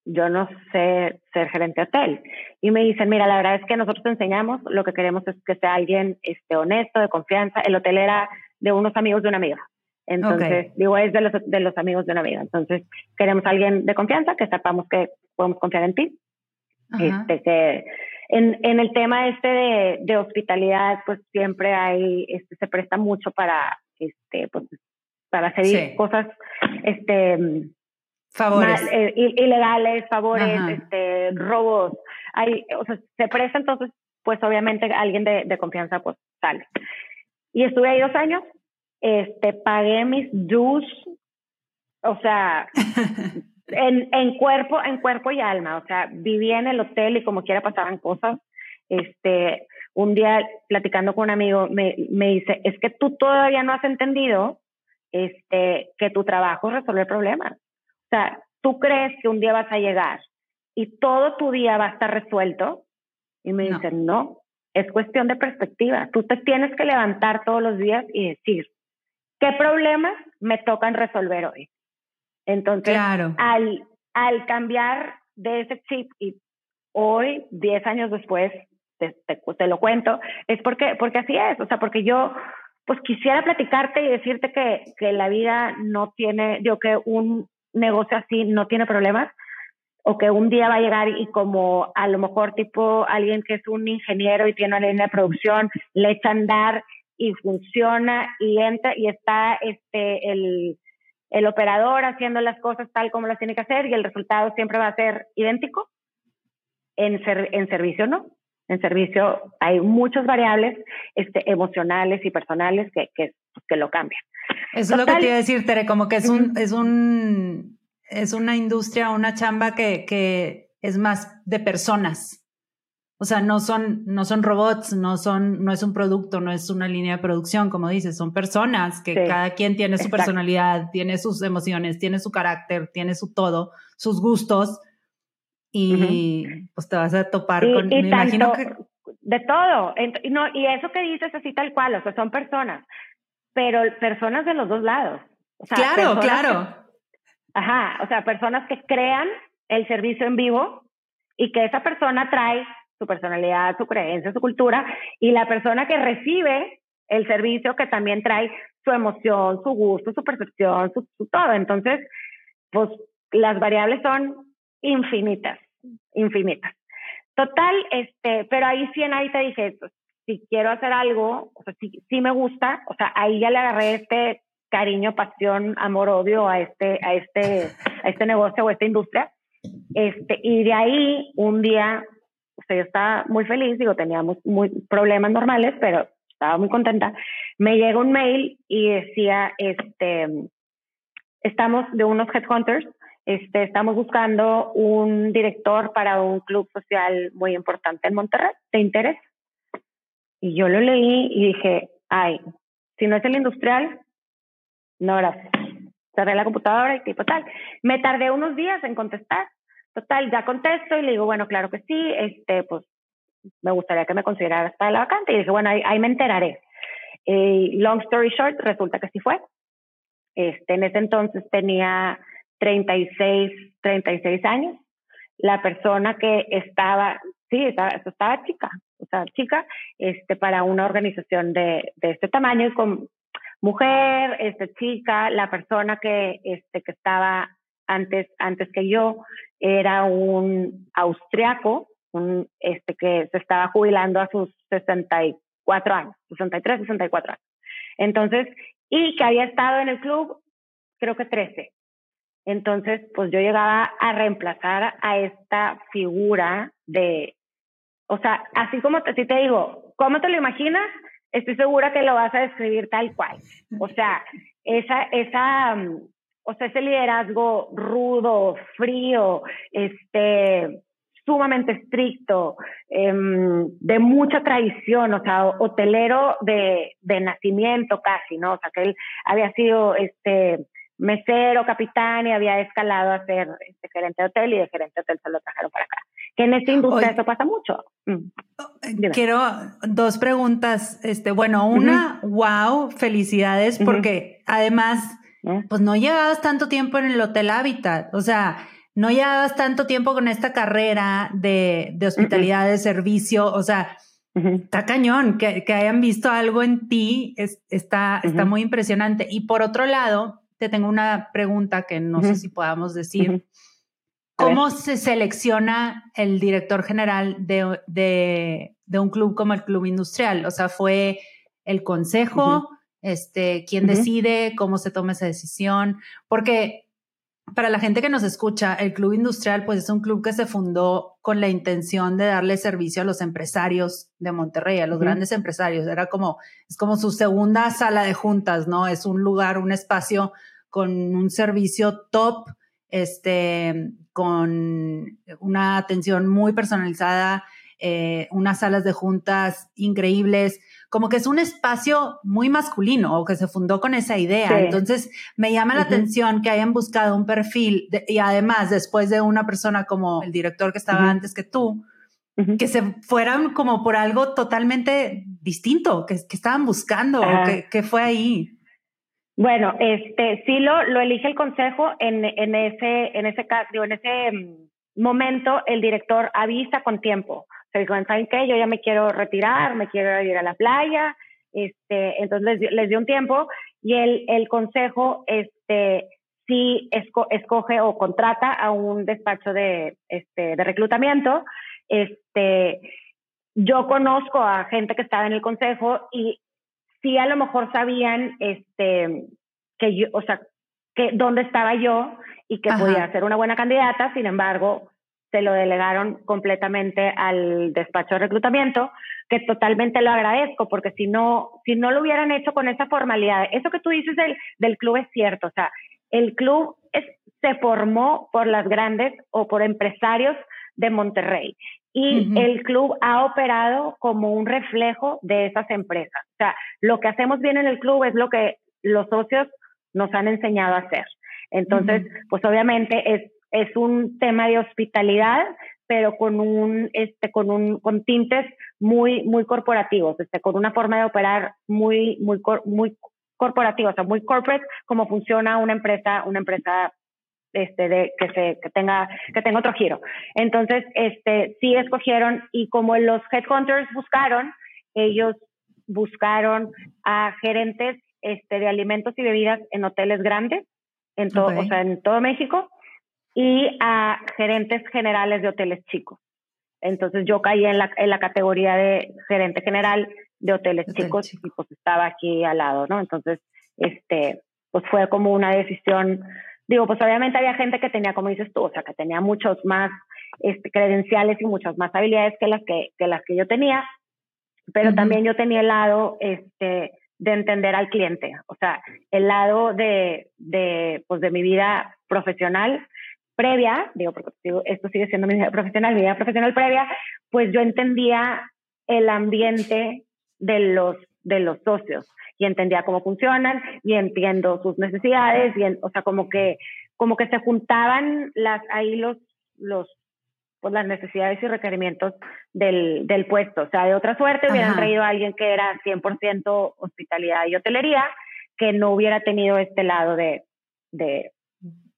B: yo no sé ser gerente de hotel. Y me dicen, mira, la verdad es que nosotros te enseñamos, lo que queremos es que sea alguien este, honesto, de confianza. El hotel era de unos amigos de una amiga. Entonces, digo, es de los, de los amigos de una amiga. Entonces, queremos alguien de confianza, que sepamos que podemos confiar en ti. Este, que en, en el tema este de, de hospitalidad, pues siempre hay, este, se presta mucho para, este, pues, para hacer cosas, este,
A: favores,
B: eh, ilegales, favores, este, robos, hay, o sea, se presta entonces, pues obviamente alguien de, de confianza, pues sale. Y estuve ahí dos años, este, pagué mis dues, o sea, en, en cuerpo, en cuerpo y alma, o sea, vivía en el hotel y como quiera pasaban cosas. Este, un día platicando con un amigo me, me dice, es que tú todavía no has entendido este, que tu trabajo es resolver problemas. O sea, tú crees que un día vas a llegar y todo tu día va a estar resuelto. Y me dice, dicen, no, es cuestión de perspectiva. Tú te tienes que levantar todos los días y decir, ¿qué problemas me tocan resolver hoy? Entonces, al, al cambiar de ese chip y hoy, 10 años después, te, te, lo cuento, es porque, porque así es, o sea, porque yo pues quisiera platicarte y decirte que, que la vida no tiene, yo que un negocio así no tiene problemas, o que un día va a llegar y como a lo mejor tipo alguien que es un ingeniero y tiene una línea de producción, le echa a andar y funciona y entra y está este el el operador haciendo las cosas tal como las tiene que hacer y el resultado siempre va a ser idéntico. En, en servicio no. En servicio hay muchas variables este, emocionales y personales que, que, que lo cambian.
A: Eso es lo que te iba a decir, Tere, como que es un, es un, es una industria, una chamba que, que es más de personas. O sea, no son, no son robots, no son, no es un producto, no es una línea de producción, como dices, son personas que cada quien tiene su personalidad, tiene sus emociones, tiene su carácter, tiene su todo, sus gustos, y pues te vas a topar con,
B: me imagino que... De todo, no, y eso que dices así tal cual, o sea, son personas, pero personas de los dos lados.
A: claro, claro.
B: ajá, o sea, personas que crean el servicio en vivo y que esa persona trae su personalidad, su creencia, su cultura, y la persona que recibe el servicio que también trae su emoción, su gusto, su percepción, su, todo. Entonces, pues las variables son infinitas, infinitas. Total, este, pero ahí sí en ahí te dije, pues, si quiero hacer algo, o sea, si, me gusta, o sea, ahí ya le agarré este cariño, pasión, amor, odio a este, a este, a este negocio o esta industria. Este, y de ahí, un día, o sea, yo estaba muy feliz, digo, teníamos muy problemas normales, pero estaba muy contenta. Me llega un mail y decía, este, estamos de unos headhunters, este, estamos buscando un director para un club social muy importante en Monterrey. ¿Te interesa? Y yo lo leí y dije, ay, si no es el industrial, no, gracias. Cerré la computadora y tipo tal. Me tardé unos días en contestar. Total, ya contesto y le digo, bueno, claro que sí, este, pues me gustaría que me consideraras para la vacante. Y dije, bueno, ahí, me enteraré. Eh, long story short, resulta que sí fue. Este, en ese entonces tenía 36, 36 años. La persona que estaba, sí, estaba, estaba chica, o sea, chica, este, para una organización de, de este tamaño, con mujer, este, chica, la persona que, este, que estaba antes, antes que yo era un austriaco, un, este, que se estaba jubilando a sus 64 años, 63, 64 años. Entonces, y que había estado en el club, creo que 13. Entonces, pues yo llegaba a reemplazar a esta figura de, o sea, así como te, te digo, ¿cómo te lo imaginas? Estoy segura que lo vas a describir tal cual. O sea, esa, esa, o sea, ese liderazgo rudo, frío, este, sumamente estricto, em, de mucha tradición, o sea, hotelero de, de, nacimiento casi, ¿no? O sea, que él había sido este mesero, capitán y había escalado a ser este, gerente de hotel y de gerente de hotel se lo trajeron para acá. Que en esta industria eso pasa mucho. Mm.
A: Quiero dos preguntas. Este, bueno, una, wow, felicidades, porque además, pues no llevabas tanto tiempo en el Hotel Habitat. O sea, no llevabas tanto tiempo con esta carrera de, de hospitalidad, de servicio, o sea, está cañón, que, que, hayan visto algo en ti, es, está, está muy impresionante. Y por otro lado, te tengo una pregunta que no sé si podamos decir. ¿Cómo se selecciona el director general de, de, de, un club como el Club Industrial? O sea, ¿fue el consejo? Este, ¿Quién decide? ¿Cómo se toma esa decisión? Porque para la gente que nos escucha, el Club Industrial pues es un club que se fundó con la intención de darle servicio a los empresarios de Monterrey, a los grandes empresarios. Era como, es como su segunda sala de juntas, ¿no? Es un lugar, un espacio con un servicio top, este, con una atención muy personalizada, eh, unas salas de juntas increíbles como que es un espacio muy masculino o que se fundó con esa idea. Entonces, me llama la atención que hayan buscado un perfil y además después de una persona como el director que estaba antes que tú, que se fueran como por algo totalmente distinto, que, que estaban buscando, que, fue ahí.
B: Bueno, este sí lo, lo elige el consejo en, en ese, en ese caso, en ese mm, momento el director avisa con tiempo se dijo, ¿saben qué? Yo ya me quiero retirar, me quiero ir a la playa. Este, entonces les, dio un tiempo y el, el consejo este, sí escoge o contrata a un despacho de, este, de reclutamiento. Este, yo conozco a gente que estaba en el consejo y sí a lo mejor sabían este, que yo, o sea, que dónde estaba yo y que podía ser una buena candidata, sin embargo, se lo delegaron completamente al despacho de reclutamiento, que totalmente lo agradezco, porque si no, si no lo hubieran hecho con esa formalidad, eso que tú dices del, del club es cierto, o sea, el club es, se formó por las grandes o por empresarios de Monterrey y el club ha operado como un reflejo de esas empresas. O sea, lo que hacemos bien en el club es lo que los socios nos han enseñado a hacer. Entonces, pues obviamente es es un tema de hospitalidad, pero con un, este, con un, con tintes muy, muy corporativos, este, con una forma de operar muy, muy, muy corporativa, o sea, muy corporate, como funciona una empresa, una empresa este, de, que, se, que, tenga, que tenga otro giro. Entonces, este, sí escogieron y como los headhunters buscaron, ellos buscaron a gerentes este, de alimentos y bebidas en hoteles grandes, en todo, o sea, en todo México, y a gerentes generales de hoteles chicos. Entonces yo caí en la, en la categoría de gerente general de hoteles chicos y pues estaba aquí al lado, ¿no? Entonces, este, pues fue como una decisión, digo, pues obviamente había gente que tenía, como dices tú, o sea, que tenía muchos más este, credenciales y muchas más habilidades que las que, que las que yo tenía, pero también yo tenía el lado, este, de entender al cliente, o sea, el lado de, de, pues de mi vida profesional previa, digo, porque esto sigue siendo mi vida profesional, mi vida profesional previa, pues yo entendía el ambiente de los, de los socios y entendía cómo funcionan y entiendo sus necesidades y, o sea, como que, como que se juntaban las, ahí los, los, pues las necesidades y requerimientos del, del puesto. O sea, de otra suerte hubieran traído a alguien que era 100% hospitalidad y hotelería, que no hubiera tenido este lado de, de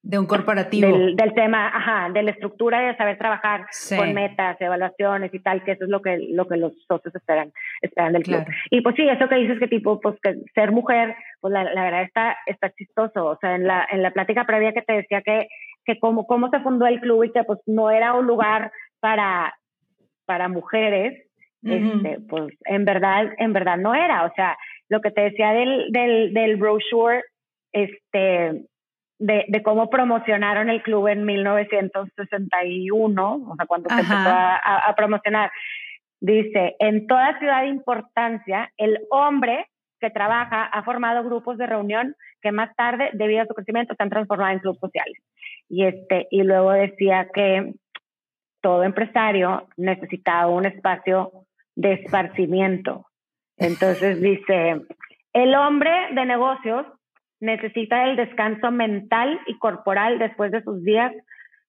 A: de un corporativo.
B: Del, tema, ajá, de la estructura de saber trabajar con metas, evaluaciones y tal, que eso es lo que, lo que los socios esperan, esperan del club. Y pues sí, eso que dices que tipo, pues que ser mujer, pues la, la, verdad está, está chistoso. O sea, en la, en la plática previa que te decía que, que cómo, cómo se fundó el club y que pues no era un lugar para, para mujeres, este, pues en verdad, en verdad no era. O sea, lo que te decía del, del, del brochure, este, de, de, cómo promocionaron el club en 1961, o sea, cuando se empezó a, a, promocionar. Dice, en toda ciudad de importancia, el hombre que trabaja ha formado grupos de reunión que más tarde, debido a su crecimiento, se han transformado en clubes sociales. Y, este, y luego decía que todo empresario necesitaba un espacio de esparcimiento. Entonces dice, el hombre de negocios necesita el descanso mental y corporal después de sus días,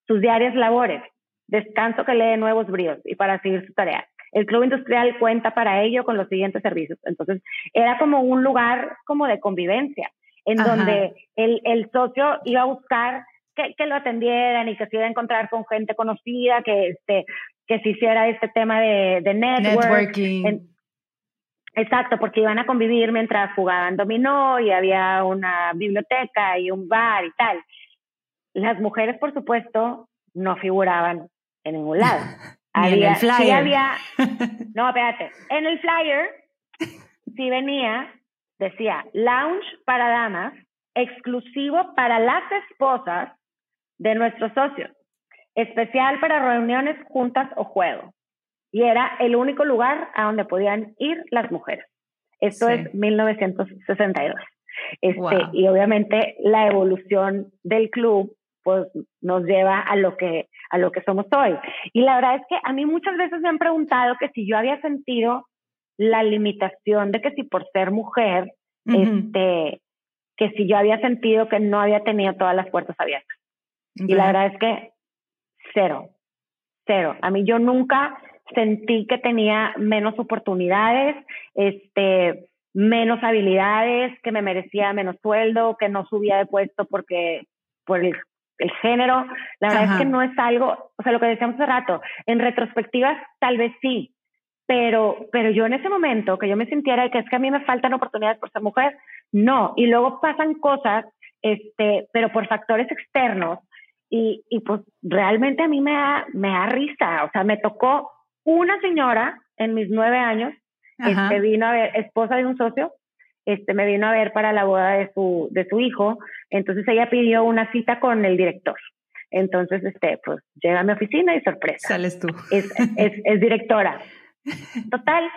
B: sus diarias labores, descanso que le dé nuevos bríos y para seguir su tarea. El club industrial cuenta para ello con los siguientes servicios. Entonces, era como un lugar como de convivencia, en donde el, el, socio iba a buscar que, que, lo atendieran y que se iba a encontrar con gente conocida, que, este, que se hiciera este tema de, de networking. Exacto, porque iban a convivir mientras jugaban dominó y había una biblioteca y un bar y tal. Las mujeres, por supuesto, no figuraban en ningún lado.
A: en el flyer. Sí
B: había, no, espérate, en el flyer sí venía, decía, lounge para damas, exclusivo para las esposas de nuestros socios, especial para reuniones, juntas o juegos y era el único lugar a donde podían ir las mujeres. Esto es 1962. Este, Y obviamente la evolución del club pues nos lleva a lo que a lo que somos hoy. Y la verdad es que a mí muchas veces me han preguntado que si yo había sentido la limitación de que si por ser mujer, este, que si yo había sentido que no había tenido todas las puertas abiertas. Y la verdad es que cero, cero. A mí yo nunca sentí que tenía menos oportunidades, este, menos habilidades, que me merecía menos sueldo, que no subía de puesto porque por el, género. La verdad es que no es algo, o sea, lo que decíamos hace rato, en retrospectiva tal vez sí, pero, pero yo en ese momento que yo me sintiera que es que a mí me faltan oportunidades por ser mujer, no. Y luego pasan cosas, este, pero por factores externos. Y, y pues realmente a mí me da, me da risa, o sea, me tocó una señora en mis nueve años, este, vino a ver, esposa de un socio, este, me vino a ver para la boda de su, de su hijo, entonces ella pidió una cita con el director. Entonces, este, pues llega a mi oficina y sorpresa.
A: Sales tú.
B: Es, es, es directora. Total,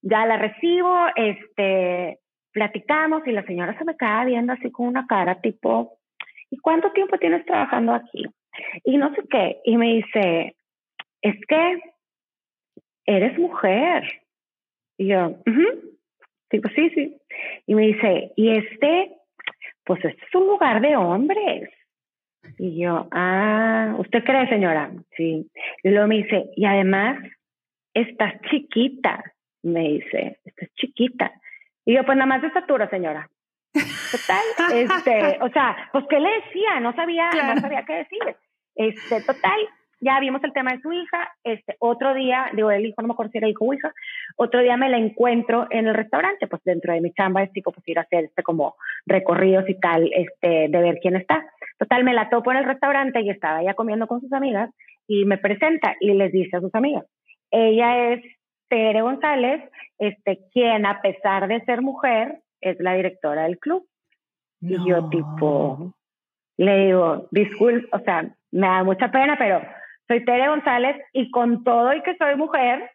B: ya la recibo, este, platicamos y la señora se me queda viendo así con una cara tipo, ¿y cuánto tiempo tienes trabajando aquí? Y no sé qué. Y me dice, es que eres mujer. Y yo, digo, sí, sí. Y me dice, y este, pues este es un lugar de hombres. Y yo, ah, ¿usted cree, señora? Sí. Y luego me dice, y además, estás chiquita, me dice, estás chiquita. Y yo, pues nada más de estatura, señora. Total, este, o sea, pues qué le decía, no sabía, no sabía qué decir. Este, total, ya vimos el tema de su hija, este, otro día, digo, el hijo, no me acuerdo si era hijo o hija, otro día me la encuentro en el restaurante, pues dentro de mi chamba es tipo, pues ir a hacer este como recorridos y tal, este, de ver quién está. Total, me la topo en el restaurante y estaba ya comiendo con sus amigas y me presenta y les dice a sus amigas, ella es Tere González, este, quien a pesar de ser mujer, es la directora del club. Y yo tipo, le digo, disculpe, o sea, me da mucha pena, pero soy Tere González y con todo y que soy mujer,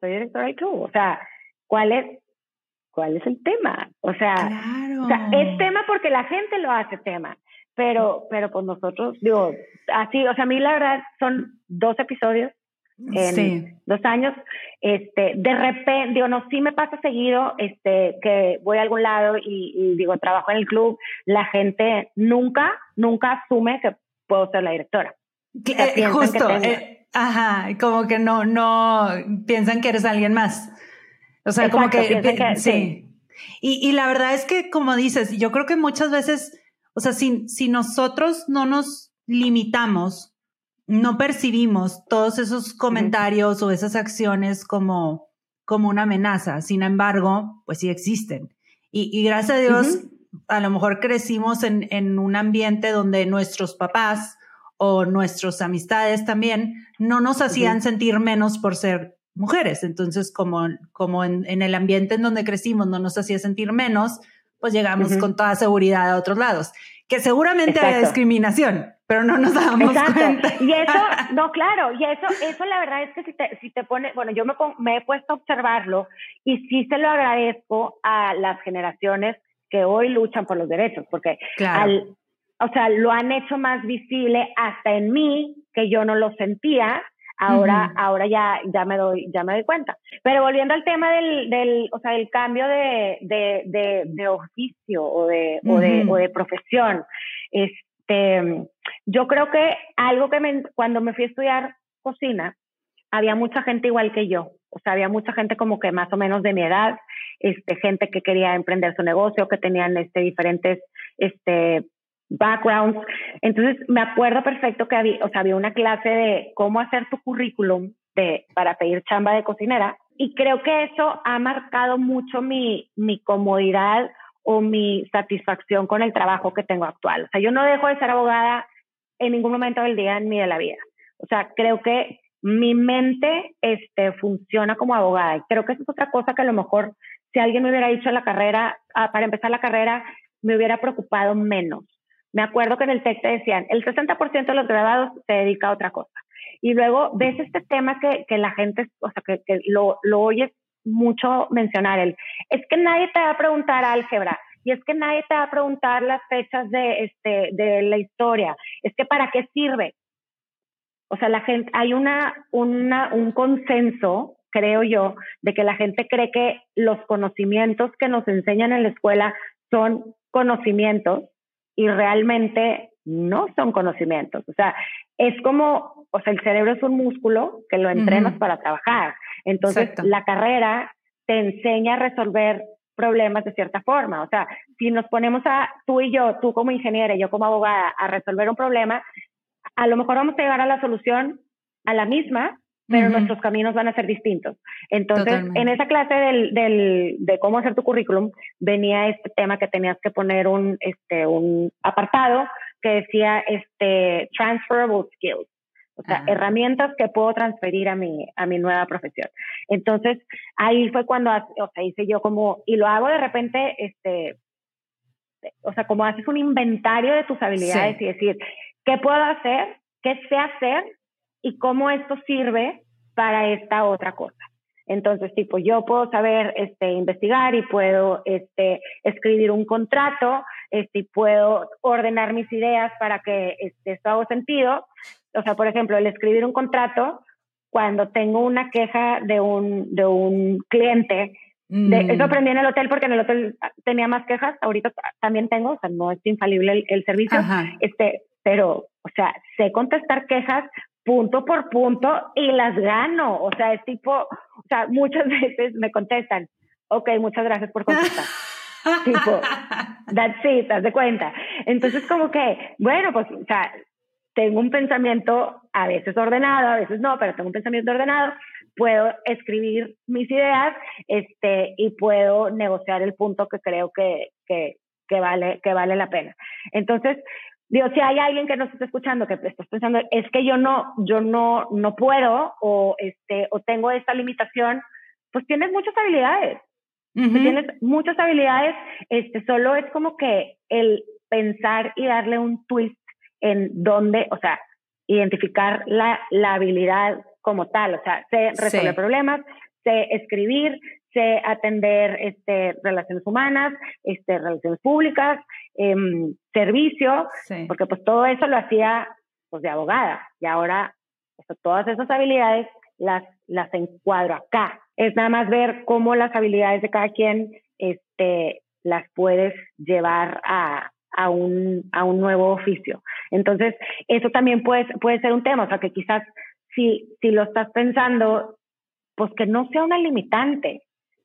B: soy directora del club. O sea, ¿cuál es, cuál es el tema? O sea, o sea, es tema porque la gente lo hace tema. Pero, pero pues nosotros, digo, así, o sea, a mí la verdad son dos episodios en dos años. Este, de repente, digo, no, sí me pasa seguido, este, que voy a algún lado y, digo, trabajo en el club, la gente nunca, nunca asume que puedo ser la directora.
A: Eh, justo, eh, ajá, como que no, no piensan que eres alguien más. O sea, como que, sí. Y, y la verdad es que, como dices, yo creo que muchas veces, o sea, si, si nosotros no nos limitamos no percibimos todos esos comentarios o esas acciones como, como una amenaza. Sin embargo, pues sí existen. Y, gracias a Dios, a lo mejor crecimos en, en, un ambiente donde nuestros papás o nuestras amistades también no nos hacían sentir menos por ser mujeres. Entonces, como, como en, en, el ambiente en donde crecimos no nos hacía sentir menos, pues llegamos con toda seguridad a otros lados. Que seguramente hay discriminación, pero no nos damos cuenta.
B: Y eso, no, claro, y eso, eso la verdad es que si te, si te pone, bueno, yo me, me he puesto a observarlo y sí se lo agradezco a las generaciones que hoy luchan por los derechos, porque al, o sea, lo han hecho más visible hasta en mí, que yo no lo sentía, ahora, ahora ya, ya me doy, ya me doy cuenta. Pero volviendo al tema del, del o sea, del cambio de, de, de, oficio o de, o de, o de profesión, este, yo creo que algo que me, cuando me fui a estudiar cocina, había mucha gente igual que yo. O sea, había mucha gente como que más o menos de mi edad, este, gente que quería emprender su negocio, que tenían este, diferentes este, backgrounds. Entonces, me acuerdo perfecto que había, una clase de cómo hacer tu currículum para pedir chamba de cocinera. Y creo que eso ha marcado mucho mi, mi comodidad o mi satisfacción con el trabajo que tengo actual. O sea, yo no dejo de ser abogada en ningún momento del día ni de la vida. O sea, creo que mi mente este, funciona como abogada. Y creo que eso es otra cosa que a lo mejor si alguien me hubiera dicho en la carrera, ah, para empezar la carrera, me hubiera preocupado menos. Me acuerdo que en el texto decían, el 60% de los graduados se dedica a otra cosa. Y luego ves este tema que, que la gente, o sea, que, que lo, lo oyes mucho mencionar, el, es que nadie te va a preguntar álgebra, y es que nadie te va a preguntar las fechas de, este, de la historia, es que para qué sirve. O sea, la gente, hay una, una, un consenso, creo yo, de que la gente cree que los conocimientos que nos enseñan en la escuela son conocimientos y realmente no son conocimientos. O sea, es como, o sea, el cerebro es un músculo que lo entrenas para trabajar. Entonces, la carrera te enseña a resolver problemas de cierta forma. O sea, si nos ponemos a tú y yo, tú como ingeniera y yo como abogada, a resolver un problema, a lo mejor vamos a llegar a la solución a la misma, pero nuestros caminos van a ser distintos. Entonces, en esa clase del, del, de cómo hacer tu currículum, venía este tema que tenías que poner un, este, un apartado que decía este, transferable skills. O sea, herramientas que puedo transferir a mi, a mi nueva profesión. Entonces, ahí fue cuando, o sea, hice yo como, y lo hago de repente, este, o sea, como haces un inventario de tus habilidades y decir, ¿qué puedo hacer? ¿Qué sé hacer? y cómo esto sirve para esta otra cosa. Entonces, tipo, yo puedo saber este, investigar y puedo este, escribir un contrato, este, y puedo ordenar mis ideas para que este, esto haga sentido. O sea, por ejemplo, el escribir un contrato, cuando tengo una queja de un, de un cliente, de, mm. eso aprendí en el hotel porque en el hotel tenía más quejas, ahorita también tengo, o sea, no es infalible el, el servicio, este, pero, o sea, sé contestar quejas punto por punto y las gano. O sea, es tipo, o sea, muchas veces me contestan, ok, muchas gracias por contestar. tipo, that's it, haz de cuenta. Entonces, como que, bueno, pues, o sea, tengo un pensamiento a veces ordenado, a veces no, pero tengo un pensamiento ordenado, puedo escribir mis ideas este, y puedo negociar el punto que creo que, que, que, vale, que vale la pena. Entonces, digo, si hay alguien que nos está escuchando que estás pensando, es que yo no, yo no, no puedo o este, o tengo esta limitación, pues tienes muchas habilidades. Tienes muchas habilidades, este, solo es como que el pensar y darle un twist en dónde, o sea, identificar la, la habilidad como tal, o sea, sé resolver problemas, sé escribir, sé atender este, relaciones humanas, este, relaciones públicas, em, servicio, porque pues todo eso lo hacía pues de abogada y ahora todas esas habilidades las, las encuadro acá. Es nada más ver cómo las habilidades de cada quien este, las puedes llevar a, a un, a un nuevo oficio. Entonces, eso también puede, puede ser un tema, o sea, que quizás si, si lo estás pensando, pues que no sea una limitante,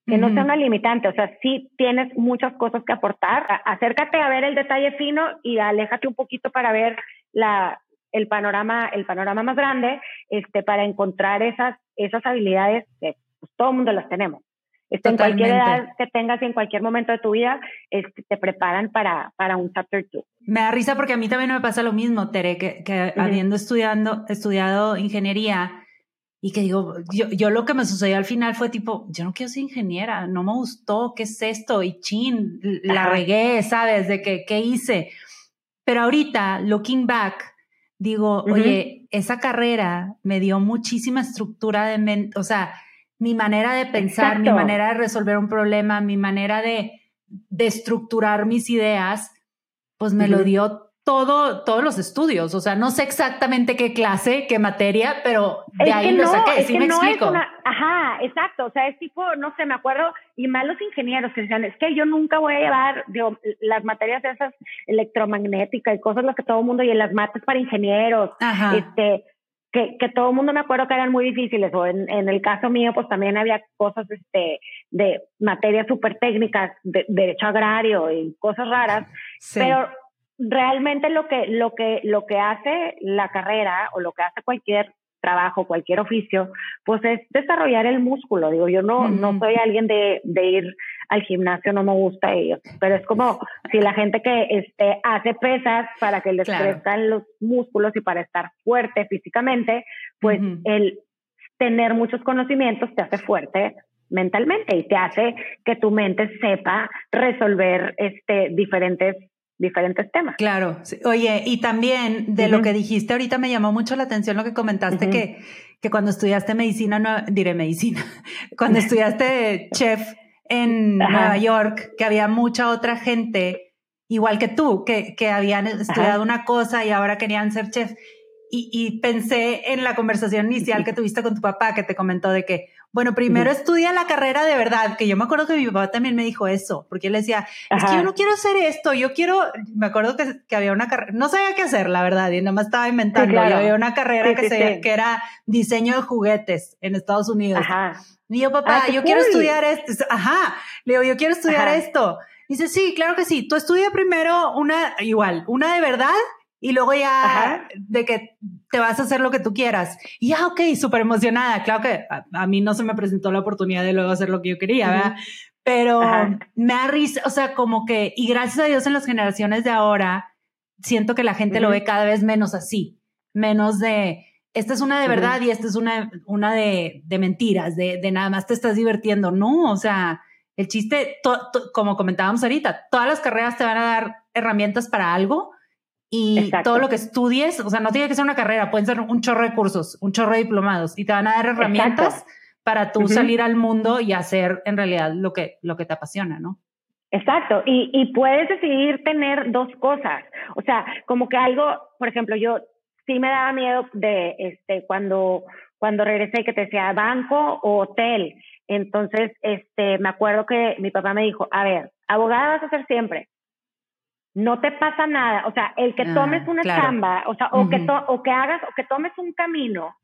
B: que no sea una limitante, o sea, sí tienes muchas cosas que aportar, acércate a ver el detalle fino y aléjate un poquito para ver la, el panorama, el panorama más grande, este, para encontrar esas, esas habilidades que pues, todo el mundo las tenemos. Este, en cualquier edad que tengas y en cualquier momento de tu vida, este, te preparan para, para un chapter 2.
A: Me da risa porque a mí también me pasa lo mismo, Tere, que, que habiendo estudiando, estudiado ingeniería y que digo, yo, yo lo que me sucedió al final fue tipo, yo no quiero ser ingeniera, no me gustó, ¿qué es esto? Y chin, la regué, ¿sabes? De que, ¿qué hice? Pero ahorita, looking back, digo, oye, esa carrera me dio muchísima estructura de mente, o sea, mi manera de pensar, mi manera de resolver un problema, mi manera de, de estructurar mis ideas, pues me lo dio todo, todos los estudios. O sea, no sé exactamente qué clase, qué materia, pero de ahí lo saqué. ¿Sí me explico?
B: ajá, exacto. O sea, es tipo, no sé, me acuerdo, y más los ingenieros que decían, es que yo nunca voy a llevar digo, las materias esas electromagnéticas y cosas las que todo el mundo, y en las mates para ingenieros, este que, que todo el mundo me acuerdo que eran muy difíciles, o en, en el caso mío, pues también había cosas este, de materias súper técnicas, de, derecho agrario y cosas raras, pero realmente lo que, lo, que, lo que hace la carrera o lo que hace cualquier trabajo, cualquier oficio, pues es desarrollar el músculo. Digo, yo no, no soy alguien de, de, ir al gimnasio, no me gusta ello, pero es como si la gente que este, hace pesas para que les crezcan los músculos y para estar fuerte físicamente, pues el tener muchos conocimientos te hace fuerte mentalmente y te hace que tu mente sepa resolver este diferentes diferentes temas.
A: Claro. Oye, y también de lo que dijiste ahorita me llamó mucho la atención lo que comentaste que, que cuando estudiaste medicina, no diré medicina, cuando estudiaste chef en Nueva York, que había mucha otra gente igual que tú, que, que habían estudiado una cosa y ahora querían ser chef. Y, y, pensé en la conversación inicial que tuviste con tu papá, que te comentó de que, bueno, primero estudia la carrera de verdad, que yo me acuerdo que mi papá también me dijo eso, porque él decía, es que yo no quiero hacer esto, yo quiero, me acuerdo que, que había una carrera, no sabía qué hacer, la verdad, y nada más estaba inventando, había una carrera que, se, que era diseño de juguetes en Estados Unidos. Ajá. Y yo, papá, ah, yo quiero estudiar esto, ajá, le digo, yo quiero estudiar esto. Dice, sí, claro que sí, tú estudia primero una, igual, una de verdad y luego ya de que te vas a hacer lo que tú quieras. Y ya, ok, súper emocionada. Claro que a, mí no se me presentó la oportunidad de luego hacer lo que yo quería, ¿verdad? Pero me da risa, o sea, como que, y gracias a Dios en las generaciones de ahora, siento que la gente lo ve cada vez menos así, menos de, esta es una de verdad y esta es una, una de, de mentiras, de, de, nada más te estás divirtiendo. No, o sea, el chiste, como comentábamos ahorita, todas las carreras te van a dar herramientas para algo y todo lo que estudies, o sea, no tiene que ser una carrera, pueden ser un chorro de cursos, un chorro de diplomados y te van a dar herramientas para tú salir al mundo y hacer en realidad lo que, lo que te apasiona, ¿no?
B: Exacto, y, y puedes decidir tener dos cosas, o sea, como que algo, por ejemplo, yo sí me daba miedo de este cuando cuando regresé que te decía banco o hotel. Entonces, este, me acuerdo que mi papá me dijo, a ver, abogada vas a ser siempre, no te pasa nada. O sea, el que ah, tomes una chamba, o sea, o, que o que hagas, o que tomes un camino,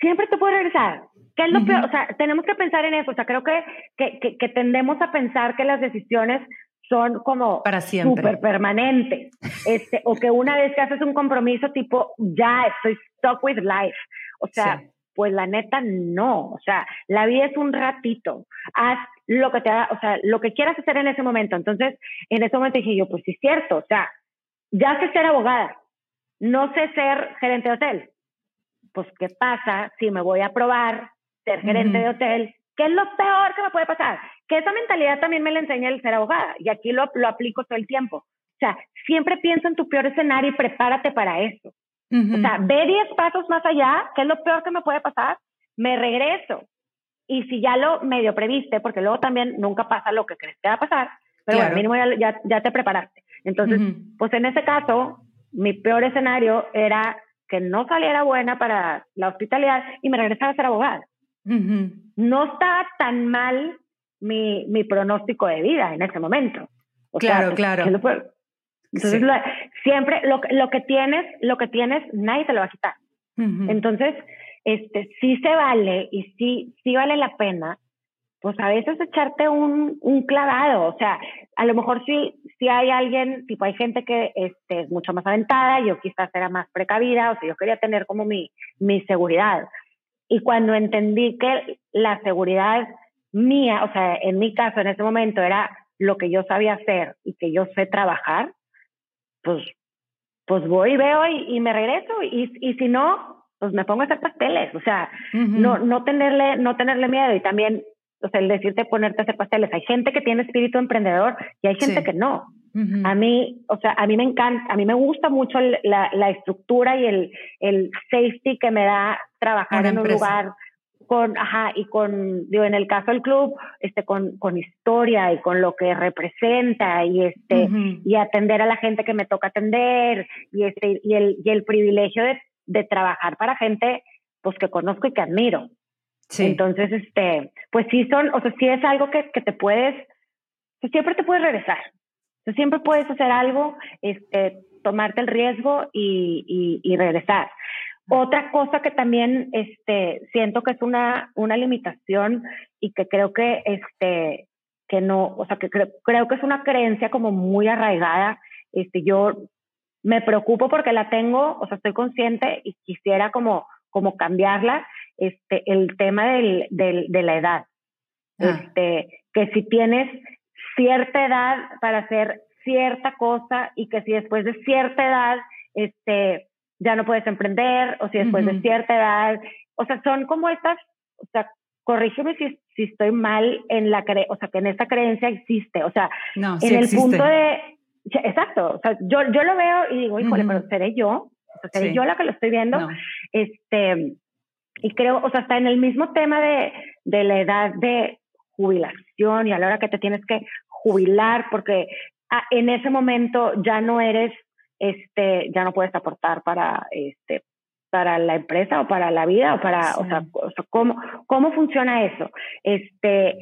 B: siempre te puede regresar. ¿Qué es lo peor? O sea, tenemos que pensar en eso. O sea, creo que, que, que, tendemos a pensar que las decisiones son como
A: para siempre
B: súper permanentes. Este, o que una vez que haces un compromiso tipo, ya estoy stuck with life. O sea, pues la neta no. O sea, la vida es un ratito. Haz lo que te haga, o sea, lo que quieras hacer en ese momento. Entonces, en ese momento dije yo, pues sí es cierto, o sea, ya sé ser abogada, no sé ser gerente de hotel. Pues, ¿qué pasa si me voy a probar ser gerente de hotel? ¿Qué es lo peor que me puede pasar? Que esa mentalidad también me la enseña el ser abogada y aquí lo, lo aplico todo el tiempo. O sea, siempre piensa en tu peor escenario y prepárate para eso. O sea, ve 10 pasos más allá, ¿qué es lo peor que me puede pasar? Me regreso. Y si ya lo medio previste, porque luego también nunca pasa lo que crees que va a pasar, pero bueno, mínimo ya, ya, te preparaste. Entonces, pues en ese caso, mi peor escenario era que no saliera buena para la hospitalidad y me regresara a ser abogada. No estaba tan mal mi, mi, pronóstico de vida en ese momento.
A: claro, pues, claro.
B: Entonces, siempre lo, lo, que tienes, lo que tienes, nadie te lo va a quitar. Entonces, este, sí se vale y sí, sí vale la pena, pues a veces echarte un, un clavado. O sea, a lo mejor sí, sí hay alguien, tipo hay gente que este, es mucho más aventada, yo quizás era más precavida, o sea, yo quería tener como mi, mi seguridad. Y cuando entendí que la seguridad mía, o sea, en mi caso en ese momento era lo que yo sabía hacer y que yo sé trabajar, pues, pues voy y veo y, me regreso. Y, y si no, pues me pongo a hacer pasteles. O sea, no, no, tenerle, no tenerle miedo. Y también, o sea, el decirte ponerte a hacer pasteles. Hay gente que tiene espíritu emprendedor y hay gente que no. A mí, o sea, a mí me encanta, a mí me gusta mucho la, la, estructura y el, el safety que me da trabajar en un lugar con, ajá, y con, digo, en el caso del club, este, con, con historia y con lo que representa y este, y atender a la gente que me toca atender y este, y el, y el privilegio de, de trabajar para gente, pues que conozco y que admiro. Sí. Entonces, este, pues sí son, o sea, sí es algo que, que te puedes, que siempre te puedes regresar. Siempre puedes hacer algo, este, tomarte el riesgo y, y, y regresar. Otra cosa que también este, siento que es una, una limitación y que creo que, este, que no, o sea, que creo que es una creencia como muy arraigada. Este, yo me preocupo porque la tengo, o sea, estoy consciente y quisiera como, como cambiarla, este, el tema del, del, de la edad. Ah. Este, que si tienes cierta edad para hacer cierta cosa y que si después de cierta edad, este, ya no puedes emprender, o si después de cierta edad, o sea, son como estas, o sea, corrígeme si, si estoy mal en la cre o sea, que en esta creencia existe, o sea, en el punto de, exacto, o sea, yo, yo lo veo y digo, híjole, pero seré yo, o sea, seré yo la que lo estoy viendo, este, y creo, o sea, está en el mismo tema de, de la edad de jubilación y a la hora que te tienes que jubilar, porque ah, en ese momento ya no eres este, ya no puedes aportar para, este, para la empresa o para la vida o para, o, sea, ¿cómo, ¿cómo funciona eso? Este,